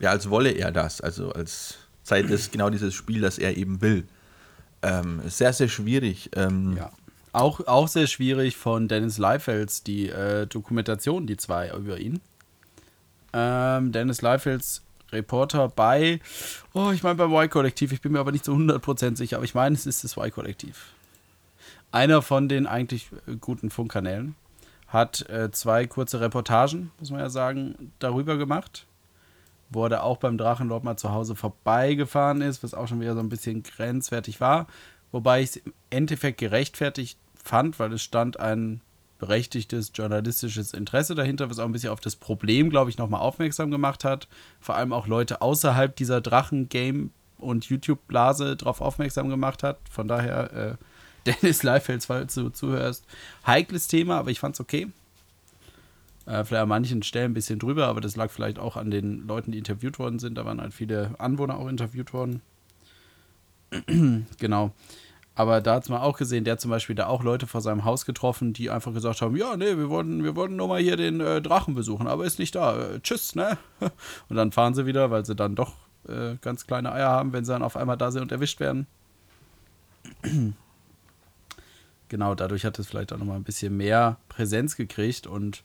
ja, als wolle er das, also als sei das genau dieses Spiel, das er eben will. Ähm, sehr, sehr schwierig. Ähm, Ja. Auch, auch sehr schwierig von Dennis Leifels, die äh, Dokumentation, die zwei über ihn. Ähm, Dennis Leifels Reporter bei, oh, ich meine beim Y-Kollektiv, ich bin mir aber nicht so 100% sicher, aber ich meine, es ist das Y-Kollektiv. Einer von den eigentlich äh, guten Funkkanälen hat äh, zwei kurze Reportagen, muss man ja sagen, darüber gemacht. Wo er da auch beim Drachenlord mal zu Hause vorbeigefahren ist, was auch schon wieder so ein bisschen grenzwertig war. Wobei ich es im Endeffekt gerechtfertigt fand, weil es stand ein berechtigtes journalistisches Interesse dahinter, was auch ein bisschen auf das Problem, glaube ich, nochmal aufmerksam gemacht hat. Vor allem auch Leute außerhalb dieser Drachen-Game- und YouTube-Blase darauf aufmerksam gemacht hat. Von daher, äh, Dennis Leifels, falls du zuhörst, heikles Thema, aber ich fand es okay. Äh, vielleicht an manchen Stellen ein bisschen drüber, aber das lag vielleicht auch an den Leuten, die interviewt worden sind. Da waren halt viele Anwohner auch interviewt worden. genau. Aber da hat es mal auch gesehen, der hat zum Beispiel da auch Leute vor seinem Haus getroffen, die einfach gesagt haben, ja, nee, wir wollten, wir wollten nur mal hier den äh, Drachen besuchen, aber ist nicht da. Äh, tschüss, ne? Und dann fahren sie wieder, weil sie dann doch äh, ganz kleine Eier haben, wenn sie dann auf einmal da sind und erwischt werden. genau, dadurch hat es vielleicht auch nochmal ein bisschen mehr Präsenz gekriegt und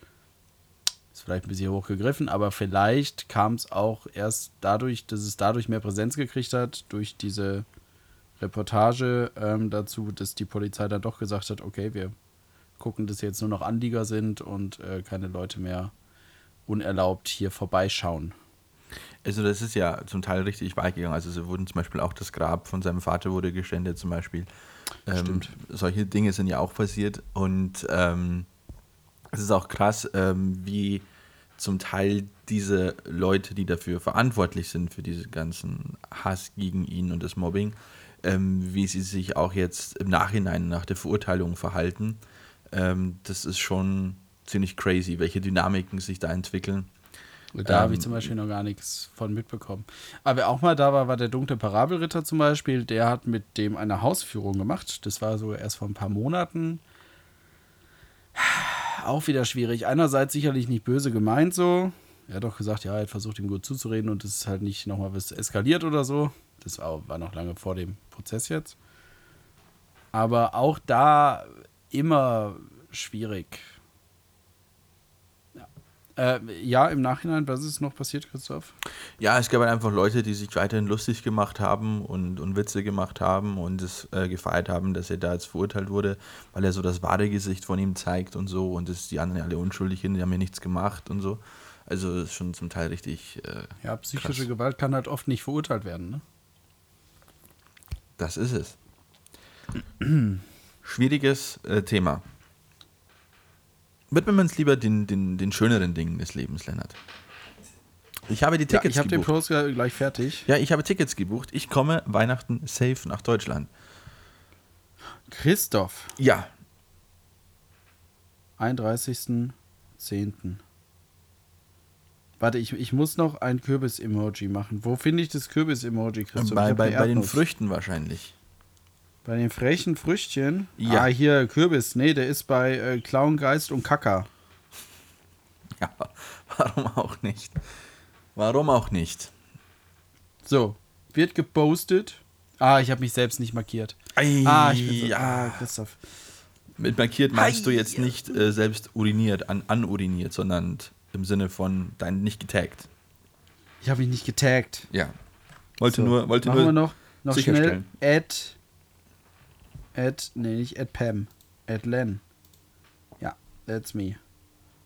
ist vielleicht ein bisschen hochgegriffen, aber vielleicht kam es auch erst dadurch, dass es dadurch mehr Präsenz gekriegt hat, durch diese Reportage ähm, dazu, dass die Polizei dann doch gesagt hat, okay, wir gucken, dass jetzt nur noch Anlieger sind und äh, keine Leute mehr unerlaubt hier vorbeischauen. Also das ist ja zum Teil richtig weit gegangen. Also sie wurden zum Beispiel auch das Grab von seinem Vater wurde geschändet zum Beispiel. Ähm, Stimmt. solche Dinge sind ja auch passiert und ähm, es ist auch krass, ähm, wie zum Teil diese Leute, die dafür verantwortlich sind, für diesen ganzen Hass gegen ihn und das Mobbing, ähm, wie sie sich auch jetzt im Nachhinein nach der Verurteilung verhalten. Ähm, das ist schon ziemlich crazy, welche Dynamiken sich da entwickeln. Da habe ich Ähm, zum Beispiel noch gar nichts von mitbekommen. Aber wer auch mal da war, war der dunkle Parabelritter zum Beispiel. Der hat mit dem eine Hausführung gemacht. Das war so erst vor ein paar Monaten. Auch wieder schwierig. Einerseits sicherlich nicht böse gemeint so. Er hat doch gesagt, ja, er hat versucht, ihm gut zuzureden und es ist halt nicht nochmal was eskaliert oder so. Das war, war noch lange vor dem Prozess jetzt. Aber auch da immer schwierig. Ja. Äh, ja, im Nachhinein, was ist noch passiert, Christoph? Ja, es gab halt einfach Leute, die sich weiterhin lustig gemacht haben und, und Witze gemacht haben und es äh, gefeiert haben, dass er da jetzt verurteilt wurde, weil er so das wahre Gesicht von ihm zeigt und so und dass die anderen alle unschuldig sind, die haben ja nichts gemacht und so. Also das ist schon zum Teil richtig, äh, Ja, psychische Krass. Gewalt kann halt oft nicht verurteilt werden, ne? das ist es. Schwieriges äh, Thema. Widmen wir uns lieber den, den, den schöneren Dingen des Lebens, Lennart. Ich habe die Ja, Tickets ich habe den gebucht. Post gleich fertig. Ja, ich habe Tickets gebucht. Ich komme Weihnachten safe nach Deutschland. Christoph, Ja, 31.10. Warte, ich, ich muss noch ein Kürbis-Emoji machen. Wo finde ich das Kürbis-Emoji, Christoph? Ich bei, hab bei, bei den. Früchten wahrscheinlich. Bei den frechen Früchtchen? Ja. Ah, hier, Kürbis. Nee, der ist bei äh, Clown, Geist und Kacker. Ja, warum auch nicht? Warum auch nicht? So, wird gepostet. Ah, ich habe mich selbst nicht markiert. Ei, Ah, ich bin so, ja. ah, Christoph. Mit markiert meinst du Ei. jetzt nicht äh, selbst uriniert, an, anuriniert, sondern im Sinne von dein nicht getaggt. Ich habe mich nicht getaggt. Ja. Wollte So, nur, wollte machen wir nur. noch, noch schnell. Add, add, nee, nicht add Pam. Add Len. Ja, that's me.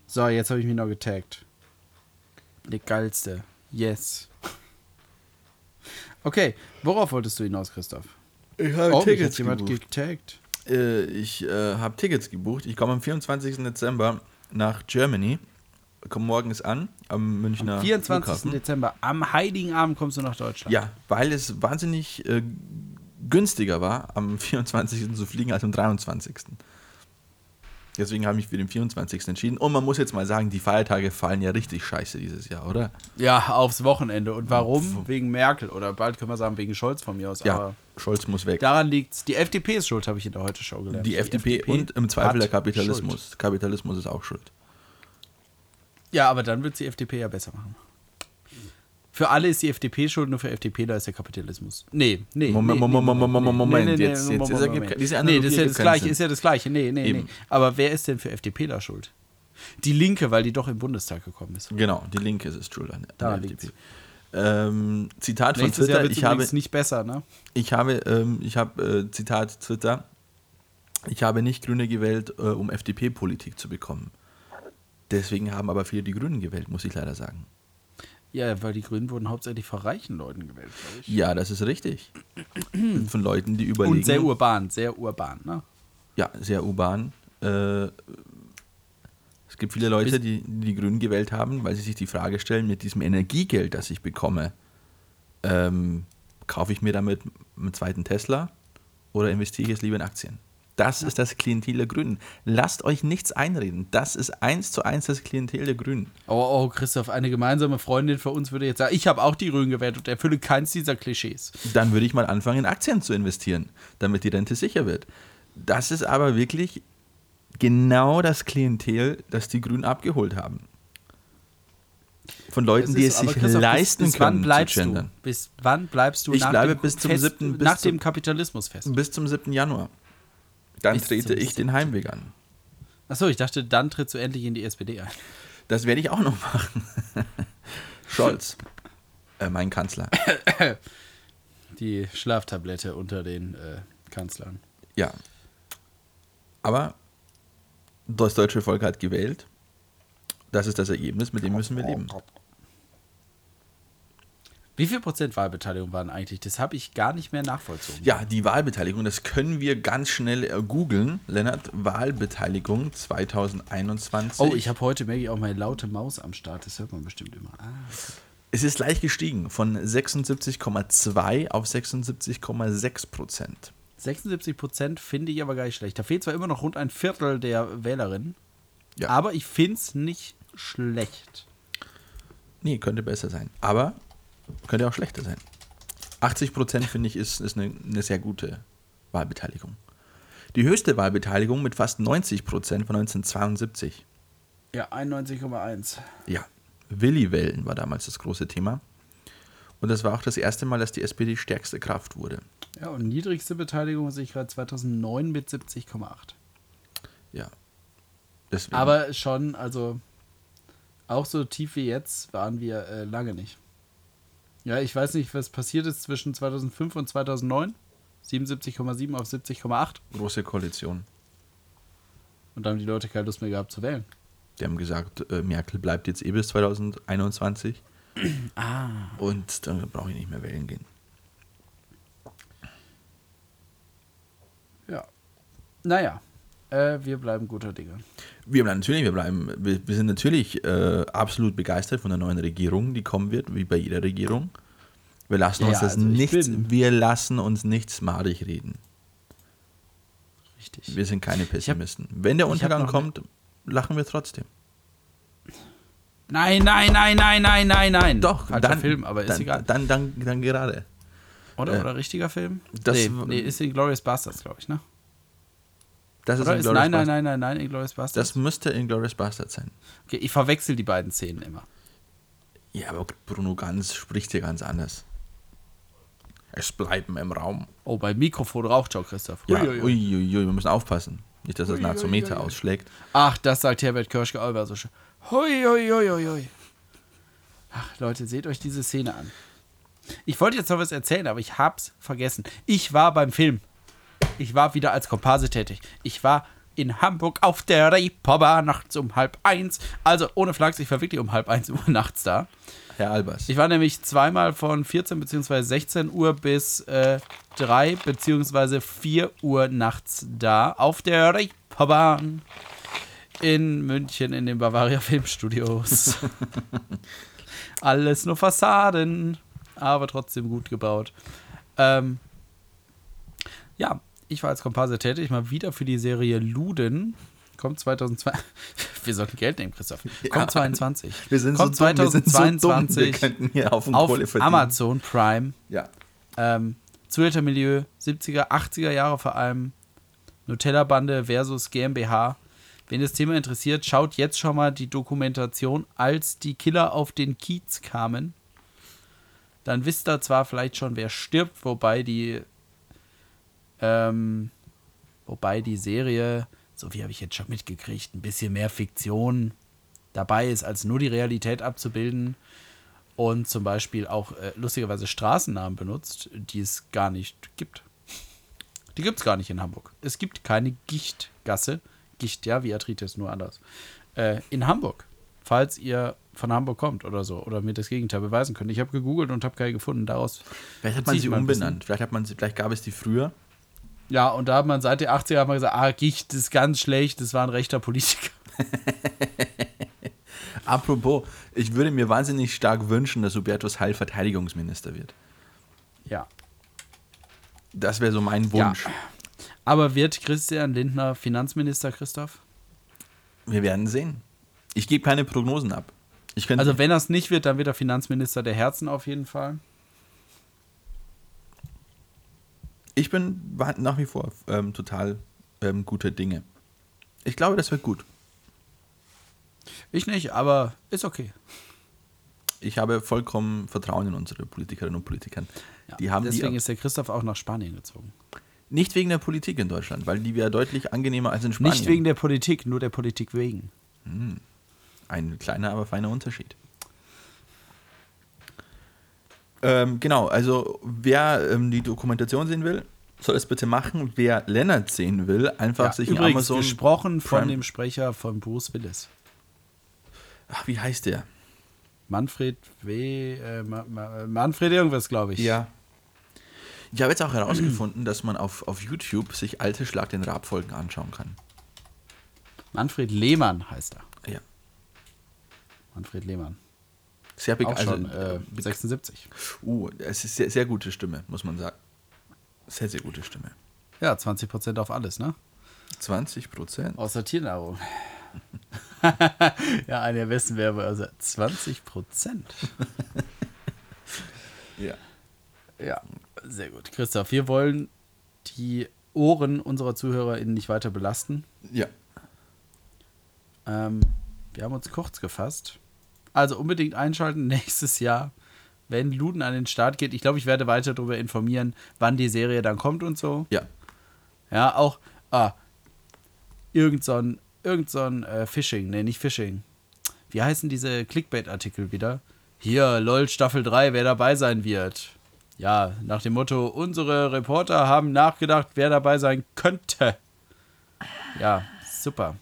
So, jetzt habe ich mich noch getaggt. Der geilste. Yes. Okay, worauf wolltest du hinaus, Christoph? Ich habe Oh, hat jemand getaggt. Äh, ich äh, habe Tickets gebucht. Ich komme am 24. Dezember nach Germany. Komme morgens an am Münchner Am 24. Flughafen. Dezember, am Heiligen Abend kommst du nach Deutschland. Ja, weil es wahnsinnig äh, günstiger war, am 24. zu fliegen als am 23. Deswegen habe ich mich für den 24. entschieden. Und man muss jetzt mal sagen, die Feiertage fallen ja richtig scheiße dieses Jahr, oder? Ja, aufs Wochenende. Und warum? Wegen Merkel. Oder bald können wir sagen, wegen Scholz von mir aus. Ja, Aber Scholz muss weg. daran liegt's. Die FDP ist schuld, habe ich in der Heute-Show gelernt. die, FDP, und im Zweifel der Kapitalismus. Schuld. Kapitalismus ist auch schuld. Ja, aber dann wird die FDP ja besser machen. Für alle ist die FDP schuld, nur für FDPler ist der Kapitalismus. Nee, nee. Moment, nee, Moment, nee, Moment, Moment, nee, jetzt- jetzt- Moment, jetzt ergibt- diese Nee, das ist ja das Gleiche, Sinn. ist ja das Gleiche. Nee, nee, Eben. nee. Aber wer ist denn für FDPler schuld? Die Linke, weil die doch im Bundestag gekommen ist. Genau, die Linke ist es schuld an, Daran der. FDP. Ähm, Zitat von Nächstes Twitter. Ich habe, nicht besser, ne? ich habe, ähm, ich habe äh, Zitat Twitter. Ich habe nicht Grüne gewählt, äh, um FDP-Politik zu bekommen. Deswegen haben aber viele die Grünen gewählt, muss ich leider sagen. Ja, weil die Grünen wurden hauptsächlich von reichen Leuten gewählt, glaube ich. Ja, das ist richtig. Von Leuten, die überlegen. Und sehr urban, sehr urban, ne? Ja, sehr urban. Äh, es gibt viele Leute, die die die Grünen gewählt haben, weil sie sich die Frage stellen, mit diesem Energiegeld, das ich bekomme, ähm, kaufe ich mir damit einen zweiten Tesla oder investiere ich es lieber in Aktien? Das ist das Klientel der Grünen. Lasst euch nichts einreden. Das ist eins zu eins das Klientel der Grünen. Oh, oh, Christoph, eine gemeinsame Freundin für uns würde jetzt sagen, ich habe auch die Grünen gewählt und erfülle keins dieser Klischees. Dann würde ich mal anfangen, in Aktien zu investieren, damit die Rente sicher wird. Das ist aber wirklich genau das Klientel, das die Grünen abgeholt haben. Von Leuten, Das die ist- es sich Christoph, leisten bis, bis wann können bleibst zu du? Bis wann bleibst du Ich nach bleibe dem, bis zum fest, siebten- bis nach zum- dem Kapitalismus fest? Bis zum 7. Januar. Dann Bis trete ich den Heimweg an. Achso, ich dachte, dann trittst du endlich in die SPD ein. Das werde ich auch noch machen. Scholz, äh, mein Kanzler. Die Schlaftablette unter den äh, Kanzlern. Ja. Aber das deutsche Volk hat gewählt. Das ist das Ergebnis, mit dem müssen wir leben. Wie viel Prozent Wahlbeteiligung waren eigentlich? Das habe ich gar nicht mehr nachvollzogen. Ja, die Wahlbeteiligung, das können wir ganz schnell äh, googeln. Lennart, Wahlbeteiligung 2021. Oh, ich habe heute Maggie auch meine laute Maus am Start. Das hört man bestimmt immer. Ah. Es ist leicht gestiegen von 76,2 auf 76,6 Prozent. 76 Prozent finde ich aber gar nicht schlecht. Da fehlt zwar immer noch rund ein Viertel der Wählerinnen, Ja. aber ich finde es nicht schlecht. Nee, könnte besser sein. Aber könnte auch schlechter sein. 80 Prozent finde ich ist, ist eine, eine sehr gute Wahlbeteiligung. Die höchste Wahlbeteiligung mit fast 90 Prozent von 1972. Ja, 91,1. Ja, Willi-Wellen war damals das große Thema. Und das war auch das erste Mal, dass die SPD stärkste Kraft wurde. Ja, und niedrigste Beteiligung sehe ich gerade 2009 mit 70,8. Ja. Deswegen. Aber schon, also auch so tief wie jetzt waren wir äh, lange nicht. Ja, ich weiß nicht, was passiert ist zwischen 2005 und 2009. 77,7 auf 70,8. große Koalition. Und dann haben die Leute keine Lust mehr gehabt zu wählen. Die haben gesagt, äh, Merkel bleibt jetzt eh bis 2021. Ah. Und dann brauche ich nicht mehr wählen gehen. Ja. Naja, äh, wir bleiben guter Dinge. Wir bleiben natürlich, wir bleiben, wir, wir sind natürlich äh, absolut begeistert von der neuen Regierung, die kommen wird, wie bei jeder Regierung. Wir lassen Ja, uns das also ich nichts, wir lassen uns nichts madig reden. Richtig. Wir sind keine Pessimisten. Wenn der hab Untergang kommt, lachen wir trotzdem. Nein, nein, nein, nein, nein, nein, nein. Doch, Falscher dann, Film, aber ist dann, egal. Dann, dann, dann gerade. Oder, äh, oder richtiger Film? das nee, nee, ist Inglourious Basterds, glaube ich, ne? Das ist ist, nein, nein, nein, nein, nein, Inglourious Basterds. Das müsste Inglourious Bastard sein. okay, ich verwechsel die beiden Szenen immer. Ja, aber Bruno Ganz spricht hier ganz anders. Es bleiben im Raum. Oh, beim Mikrofon raucht schon Christoph. Ja, Uiuiui. uiuiui, wir müssen aufpassen. Nicht, dass das. Nazometer ausschlägt. Ach, das sagt Herbert Kirschke auch immer so schön. Hui, hui, hui, hui, hui. Ach, Leute, seht euch diese Szene an. Ich wollte jetzt noch was erzählen, aber ich hab's vergessen. Ich war beim Film. Ich war wieder als Komparse tätig. Ich war in Hamburg auf der Reeperbahn nachts um halb eins. Also ohne Flachs, ich war wirklich um halb eins Uhr nachts da. Herr Albers. Ich war nämlich zweimal von 14 bzw. 16 Uhr bis äh, 3 bzw. 4 Uhr nachts da auf der Reeperbahn in München in den Bavaria Filmstudios. Alles nur Fassaden, aber trotzdem gut gebaut. Ähm, ja, ich war als Komparse tätig, mal wieder für die Serie Luden. Kommt 2002. Wir sollten Geld nehmen, Christoph. Kommt Ja. 22. wir sind Kommt so dumm, wir sind so dumm. Wir 2022 könnten hier auf auf. Amazon Prime. Ja. Ähm, Zuhältermilieu, 70er, 80er Jahre vor allem. Nutella-Bande versus GmbH. Wen das Thema interessiert, schaut jetzt schon mal die Dokumentation, als die Killer auf den Kiez kamen. Dann wisst ihr zwar vielleicht schon, wer stirbt, wobei die ähm, wobei die Serie, so wie habe ich jetzt schon mitgekriegt, ein bisschen mehr Fiktion dabei ist, als nur die Realität abzubilden und zum Beispiel auch äh, lustigerweise Straßennamen benutzt, die es gar nicht gibt. Die gibt es gar nicht in Hamburg. Es gibt keine Gichtgasse. Gicht, ja, wie Arthritis, nur anders. Äh, in Hamburg. Falls ihr von Hamburg kommt oder so oder mir das Gegenteil beweisen könnt. Ich habe gegoogelt und habe keine gefunden. Daraus Vielleicht hat man sie umbenannt. Vielleicht, hat man sie, vielleicht gab es die früher. Ja, und da hat man seit den 80er hat man gesagt, ah, Gicht ist ganz schlecht, das war ein rechter Politiker. Apropos, ich würde mir wahnsinnig stark wünschen, dass Hubertus Heil Verteidigungsminister wird. Ja. Das wäre so mein Wunsch. Aber wird Christian Lindner Finanzminister, Christoph? Wir werden sehen. Ich gebe keine Prognosen ab. Also wenn er es nicht wird, dann wird er Finanzminister der Herzen auf jeden Fall. Ich bin nach wie vor ähm, total ähm, guter Dinge. Ich glaube, das wird gut. Ich nicht, aber ist okay. Ich habe vollkommen Vertrauen in unsere Politikerinnen und Politiker. Ja, Die haben Deswegen die, ist der Christoph auch nach Spanien gezogen. Nicht wegen der Politik in Deutschland, weil die wäre deutlich angenehmer als in Spanien. Nicht wegen der Politik, nur der Politik wegen. Ein kleiner, aber feiner Unterschied. Ähm, genau, also wer ähm, die Dokumentation sehen will, soll es bitte machen. Wer Lennart sehen will, einfach Ja, sich in übrigens Amazon. gesprochen von Prime- dem Sprecher von Bruce Willis. Ach, wie heißt der? Manfred W. Äh, Ma Ma Manfred irgendwas, glaube ich. Ja. Ich habe jetzt auch herausgefunden, dass man auf, auf YouTube sich alte Schlag den Rab-Folgen anschauen kann. Manfred Lehmann heißt er. Ja. Manfred Lehmann. Sehr Auch schon Also, äh, 76. uh, es ist sehr, sehr gute Stimme, muss man sagen. Sehr, sehr gute Stimme. Ja, 20% auf alles, ne? 20 Prozent. Außer Tiernahrung. ja, eine der besten Werbeörser. 20%. Ja. Ja, sehr gut. Christoph, wir wollen die Ohren unserer ZuhörerInnen nicht weiter belasten. Ja. Ähm, wir haben uns kurz gefasst. Also unbedingt einschalten nächstes Jahr, wenn Luden an den Start geht. Ich glaube, ich werde weiter darüber informieren, wann die Serie dann kommt und so. Ja. Ja, auch, ah, irgend so ein, irgend so ein äh, Phishing, nee, nicht Phishing. Wie heißen diese Clickbait-Artikel wieder? Hier, LOL Staffel 3, wer dabei sein wird. Ja, nach dem Motto, unsere Reporter haben nachgedacht, wer dabei sein könnte. Ja, super.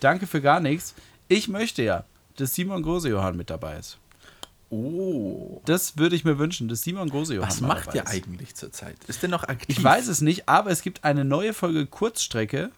Danke für gar nichts. Ich möchte ja, dass Simon Grosejohann mit dabei ist. Oh. Das würde ich mir wünschen, dass Simon Grosejohann Was macht der eigentlich zurzeit? Ist der noch aktiv? Ich weiß es nicht, aber es gibt eine neue Folge Kurzstrecke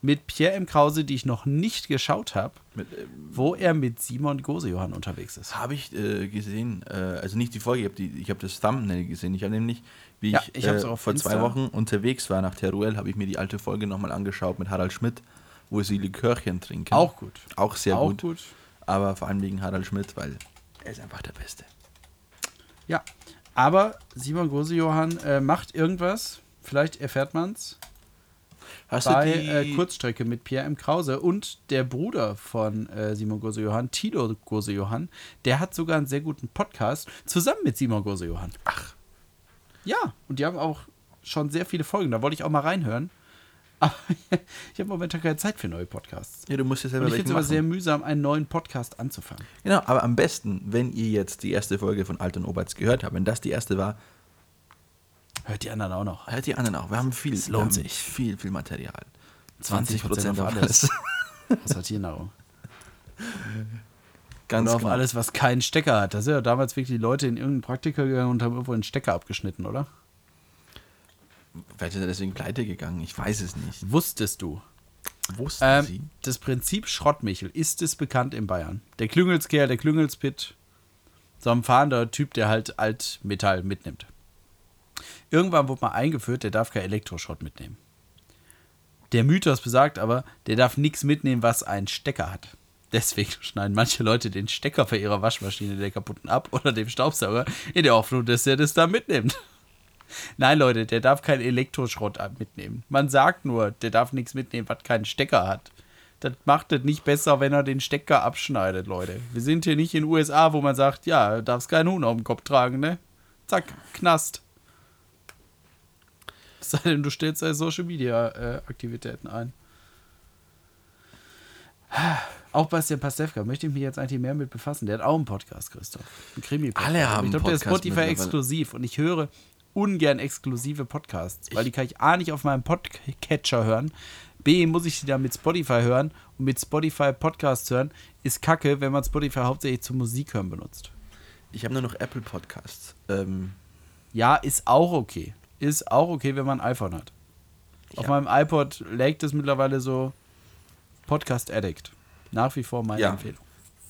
mit Pierre M. Krause, die ich noch nicht geschaut habe, ähm, wo er mit Simon Gosejohann unterwegs ist. Habe ich äh, gesehen, äh, also nicht die Folge, ich habe habe das Thumbnail gesehen. Ich habe nämlich, wie Ja, ich, ich äh, vor Insta. zwei Wochen unterwegs war nach Teruel, habe ich mir die alte Folge nochmal angeschaut mit Harald Schmidt, wo sie Likörchen trinken. Auch gut. Auch sehr Auch gut, gut. Aber vor allem wegen Harald Schmidt, weil er ist einfach der Beste. Ja, aber Simon Gosejohann äh, macht irgendwas, vielleicht erfährt man es, Hast bei du die, äh, Kurzstrecke mit Pierre M. Krause und der Bruder von äh, Simon Gosejohann, Tilo Gosejohann, der hat sogar einen sehr guten Podcast zusammen mit Simon Gosejohann. Ach. Ja, und die haben auch schon sehr viele Folgen, da wollte ich auch mal reinhören. Aber ich habe momentan keine Zeit für neue Podcasts. Ja, du musst ja Und selber ich welche finde es aber sehr mühsam, einen neuen Podcast anzufangen. Genau, aber am besten, wenn ihr jetzt die erste Folge von Alt und Oberts gehört habt, wenn das die erste war, Hört die anderen auch noch. hört die anderen auch. Wir haben viel, Es lohnt sich. viel, viel Material. 20% auf alles. Außer Tiernahrung. Ganz Oder auf genau. alles, was keinen Stecker hat. Da sind ja damals wirklich die Leute in irgendeinen Praktiker gegangen und haben irgendwo einen Stecker abgeschnitten, oder? Vielleicht ist er deswegen pleite gegangen, ich weiß es nicht. Wusstest du? Wussten Ähm, Sie? das Prinzip Schrottmichel ist es bekannt in Bayern. Der Klüngelskerl, der Klüngelspit, so ein fahrender Typ, der halt Altmetall mitnimmt. Irgendwann wurde mal eingeführt, der darf kein Elektroschrott mitnehmen. Der Mythos besagt aber, der darf nichts mitnehmen, was einen Stecker hat. Deswegen schneiden manche Leute den Stecker für ihre Waschmaschine der kaputten ab oder dem Staubsauger in der Hoffnung, dass er das da mitnimmt. Nein, Leute, der darf keinen Elektroschrott mitnehmen. Man sagt nur, der darf nichts mitnehmen, was keinen Stecker hat. Das macht es nicht besser, wenn er den Stecker abschneidet, Leute. Wir sind hier nicht in den USA, wo man sagt, ja, du darfst keinen Huhn auf dem Kopf tragen, ne? Zack, Knast. Es sei denn, du stellst deine Social Media äh, Aktivitäten ein. Auch Bastian Pastewka möchte ich mich jetzt eigentlich mehr mit befassen. Der hat auch einen Podcast, Christoph. Ein krimi -Podcast. Alle haben Ich glaube, der ist Podcast Spotify mittlerweile. exklusiv und ich höre ungern exklusive Podcasts, weil die kann ich A nicht auf meinem Podcatcher hören, B muss ich die dann mit Spotify hören und mit Spotify Podcasts hören ist kacke, wenn man Spotify hauptsächlich zum Musik hören benutzt. Ich habe nur noch Apple Podcasts. Ähm, Ja, ist auch okay. Ist auch okay, wenn man ein iPhone hat. Auf Ja. meinem iPod legt es mittlerweile so Podcast Addict. Nach wie vor meine Ja. Empfehlung.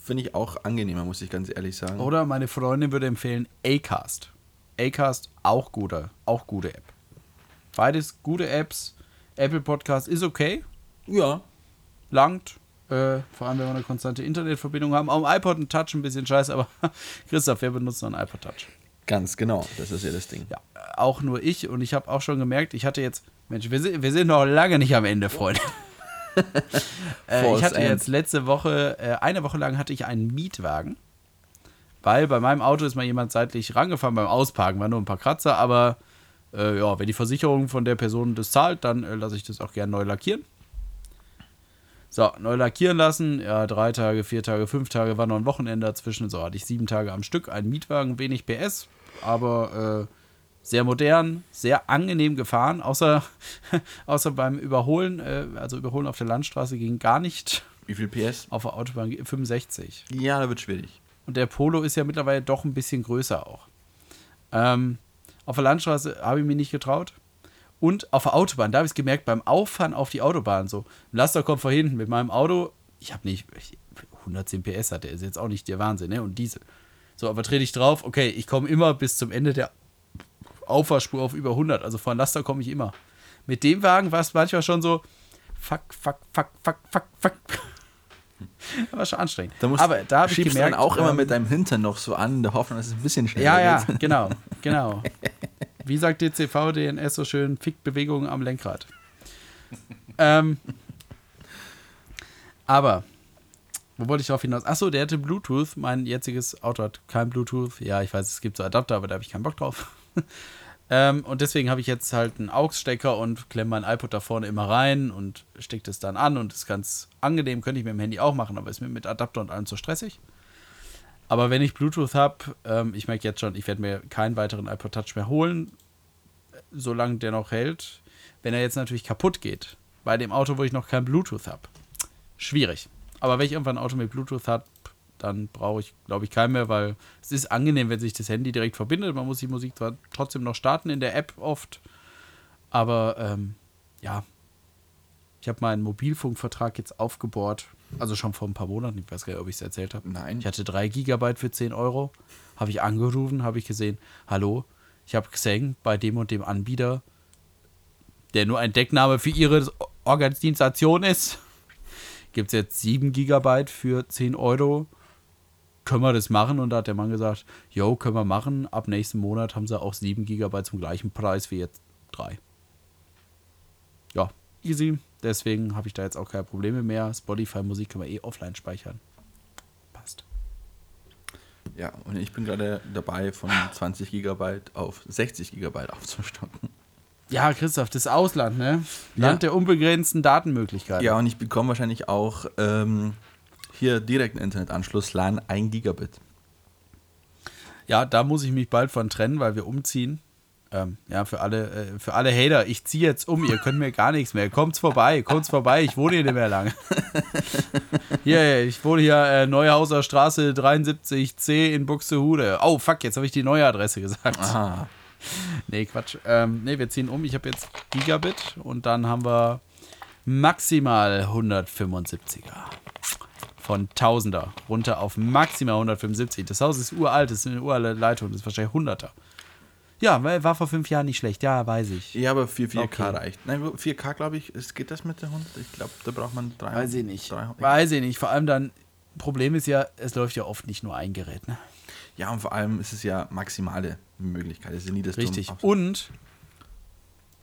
Finde ich auch angenehmer, muss ich ganz ehrlich sagen. Oder meine Freundin würde empfehlen Acast. Acast auch gute, auch gute App. Beides gute Apps. Apple Podcast ist okay, Ja. langt. Äh, vor allem, wenn wir eine konstante Internetverbindung haben. Dem iPod ein Touch ein bisschen scheiße, aber Christoph, wer benutzt noch einen iPod Touch? Ganz genau, das ist ja das Ding. Ja, auch nur ich. Und ich habe auch schon gemerkt, ich hatte jetzt, Mensch, wir sind, wir sind noch lange nicht am Ende, Freunde. äh, ich hatte end. jetzt letzte Woche, äh, eine Woche lang hatte ich einen Mietwagen. Weil bei meinem Auto ist mal jemand seitlich rangefahren beim Ausparken, war nur ein paar Kratzer, aber Äh, ja, wenn die Versicherung von der Person das zahlt, dann äh, lasse ich das auch gerne neu lackieren. So, neu lackieren lassen. Ja, drei Tage, vier Tage, fünf Tage war noch ein Wochenende dazwischen. So hatte ich sieben Tage am Stück. Ein Mietwagen, wenig PS, aber äh, sehr modern, sehr angenehm gefahren. Außer, außer beim Überholen, äh, also Überholen auf der Landstraße ging gar nicht. Wie viel PS? Auf der Autobahn 65. Ja, da wird schwierig. Und der Polo ist ja mittlerweile doch ein bisschen größer auch. Ähm, auf der Landstraße habe ich mich nicht getraut. Und auf der Autobahn, da habe ich es gemerkt, beim Auffahren auf die Autobahn so. Ein Laster kommt von hinten mit meinem Auto. Ich habe nicht, ich, 110 PS hat der, ist jetzt auch nicht der Wahnsinn, ne? Und Diesel. So, aber trete ich drauf, okay, ich komme immer bis zum Ende der Auffahrspur auf über 100. Also vor ein Laster komme ich immer. Mit dem Wagen war es manchmal schon so, fuck, fuck, fuck, fuck, fuck, fuck. Das war schon anstrengend. Da musst, aber da habe ich gemerkt, du dann auch immer ähm, mit deinem Hintern noch so an, in der Hoffnung, dass es ein bisschen schneller Ja, ja, geht. genau, genau. Wie sagt DCV DNS so schön, fickt Bewegungen am Lenkrad. ähm, aber, wo wollte ich darauf hinaus? Achso, der hatte Bluetooth. Mein jetziges Auto hat kein Bluetooth. Ja, ich weiß, es gibt so Adapter, aber da habe ich keinen Bock drauf. Ähm, und deswegen habe ich jetzt halt einen AUX-Stecker und klemme mein iPod da vorne immer rein und stecke das dann an und ist ganz angenehm, könnte ich mit dem Handy auch machen, aber ist mir mit Adapter und allem zu stressig. Aber wenn ich Bluetooth habe, ähm, ich merke jetzt schon, ich werde mir keinen weiteren iPod Touch mehr holen, solange der noch hält. Wenn er jetzt natürlich kaputt geht, bei dem Auto, wo ich noch kein Bluetooth habe, schwierig. Aber wenn ich irgendwann ein Auto mit Bluetooth habe, dann brauche ich, glaube ich, keinen mehr, weil es ist angenehm, wenn sich das Handy direkt verbindet. Man muss die Musik zwar trotzdem noch starten in der App oft, aber ähm, ja, ich habe meinen Mobilfunkvertrag jetzt aufgebohrt. Also schon vor ein paar Monaten, ich weiß gar nicht, ob ich es erzählt habe. Nein. Ich hatte 3 Gigabyte für 10 Euro. Habe ich angerufen, habe ich gesehen, hallo, ich habe gesehen, bei dem und dem Anbieter, der nur ein Deckname für ihre Organisation ist, gibt es jetzt 7 Gigabyte für 10 Euro. Können wir das machen? Und da hat der Mann gesagt, jo, können wir machen. Ab nächsten Monat haben sie auch 7 Gigabyte zum gleichen Preis wie jetzt 3. Ja, easy. Deswegen habe ich da jetzt auch keine Probleme mehr. Spotify-Musik kann man eh offline speichern. Passt. Ja, und ich bin gerade dabei, von 20 Gigabyte auf 60 Gigabyte aufzustocken. Ja, Christoph, das Ausland, ne? Ja. Land der unbegrenzten Datenmöglichkeiten. Ja, und ich bekomme wahrscheinlich auch ähm, hier direkten Internetanschluss, LAN 1 Gigabit. Ja, da muss ich mich bald von trennen, weil wir umziehen. Ähm, ja, für alle, äh, für alle Hater, ich ziehe jetzt um, ihr könnt mir gar nichts mehr. Kommt's vorbei, kommt's vorbei, ich wohne hier nicht mehr lange. Hier, ich wohne hier äh, Neuhauser Straße 73C in Buxtehude. Oh, fuck, jetzt habe ich die neue Adresse gesagt. Aha. Nee, Quatsch. Ähm, nee, wir ziehen um. Ich habe jetzt Gigabit und dann haben wir maximal 175er. Von 1000er runter auf maximal 175. Das Haus ist uralt, das ist eine uralte Leitung, das ist wahrscheinlich 100er. Ja, weil war vor fünf Jahren nicht schlecht, ja, weiß ich. Ja, aber 4, 4K Okay. reicht. Nein, 4K glaube ich, geht das mit der 100? Ich glaube, da braucht man 300. Weiß ich nicht. 300. Weiß ich nicht. Vor allem dann, Problem ist ja, es läuft ja oft nicht nur ein Gerät, ne? Ja, und vor allem ist es ja maximale Möglichkeit. Es ist ja nie das Richtig. Und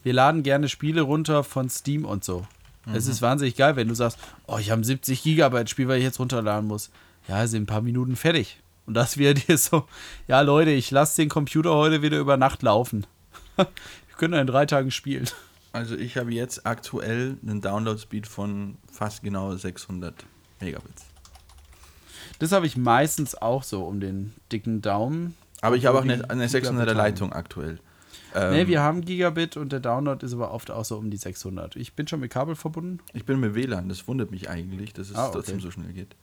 wir laden gerne Spiele runter von Steam und so. Es ist wahnsinnig geil, wenn du sagst, oh, ich habe ein 70 Gigabyte Spiel, weil ich jetzt runterladen muss. Ja, sind ein paar Minuten fertig. Und das wäre dir so, ja Leute, ich lasse den Computer heute wieder über Nacht laufen. Wir können in drei Tagen spielen. Also ich habe jetzt aktuell einen Download-Speed von fast genau 600 Megabits. Das habe ich meistens auch so um den dicken Daumen. Aber ich habe auch eine, eine Gigabit 600er haben. Leitung aktuell. Ähm, nee, wir haben Gigabit und der Download ist aber oft auch so um die 600. Ich bin schon mit Kabel verbunden. ich bin mit WLAN, das wundert mich eigentlich, dass es Ah, okay. trotzdem so schnell geht.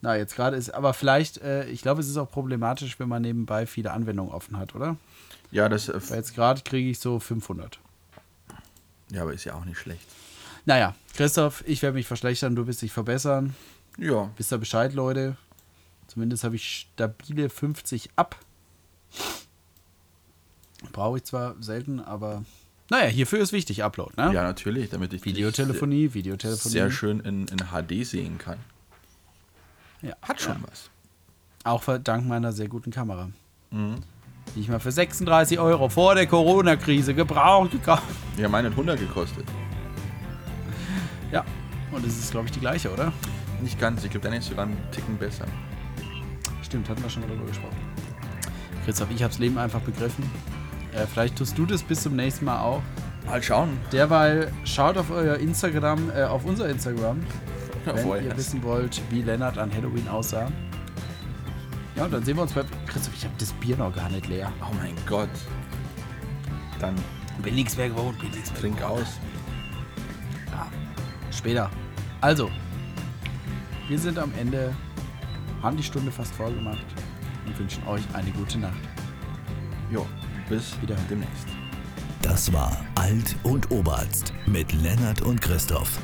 Na, jetzt gerade ist, aber vielleicht, äh, ich glaube, es ist auch problematisch, wenn man nebenbei viele Anwendungen offen hat, oder? Ja, das äh, jetzt gerade kriege ich so 500. ja, aber ist ja auch nicht schlecht. Naja, Christoph, ich werde mich verschlechtern, du wirst dich verbessern. Ja, Wisst ihr Bescheid, Leute? Zumindest habe ich stabile 50 ab. Brauche ich zwar selten, aber naja, hierfür ist wichtig Upload, ne? ja natürlich, damit ich Videotelefonie, Videotelefonie. sehr schön in, in HD sehen kann. Ja. Hat schon Ja. was. Auch dank meiner sehr guten Kamera. Mhm. Die ich mal für 36 Euro vor der Corona-Krise gebraucht gekauft. Ja, meine hat 100 gekostet. Ja, und es ist, glaube ich, die gleiche, oder? Nicht ganz, ich glaube, deine ist sogar einen Ticken besser. Stimmt, hatten wir schon mal darüber gesprochen. Christoph, ich habe das Leben einfach begriffen. Äh, vielleicht tust du das bis zum nächsten Mal auch. Mal schauen. Derweil schaut auf euer Instagram, äh, auf unser Instagram, wenn Jawohl. ihr wissen wollt, wie Lennart an Halloween aussah. Ja, und dann sehen wir uns bei. Christoph, ich habe das Bier noch gar nicht leer. Oh mein Gott. Dann Bin nichts mehr gewohnt, bin nichts mehr trink aus. Ja, später. Also, wir sind am Ende, haben die Stunde fast voll gemacht und wünschen euch eine gute Nacht. Jo, bis Wiederhören. demnächst. Das war Alt und Oberarzt mit Lennart und Christoph.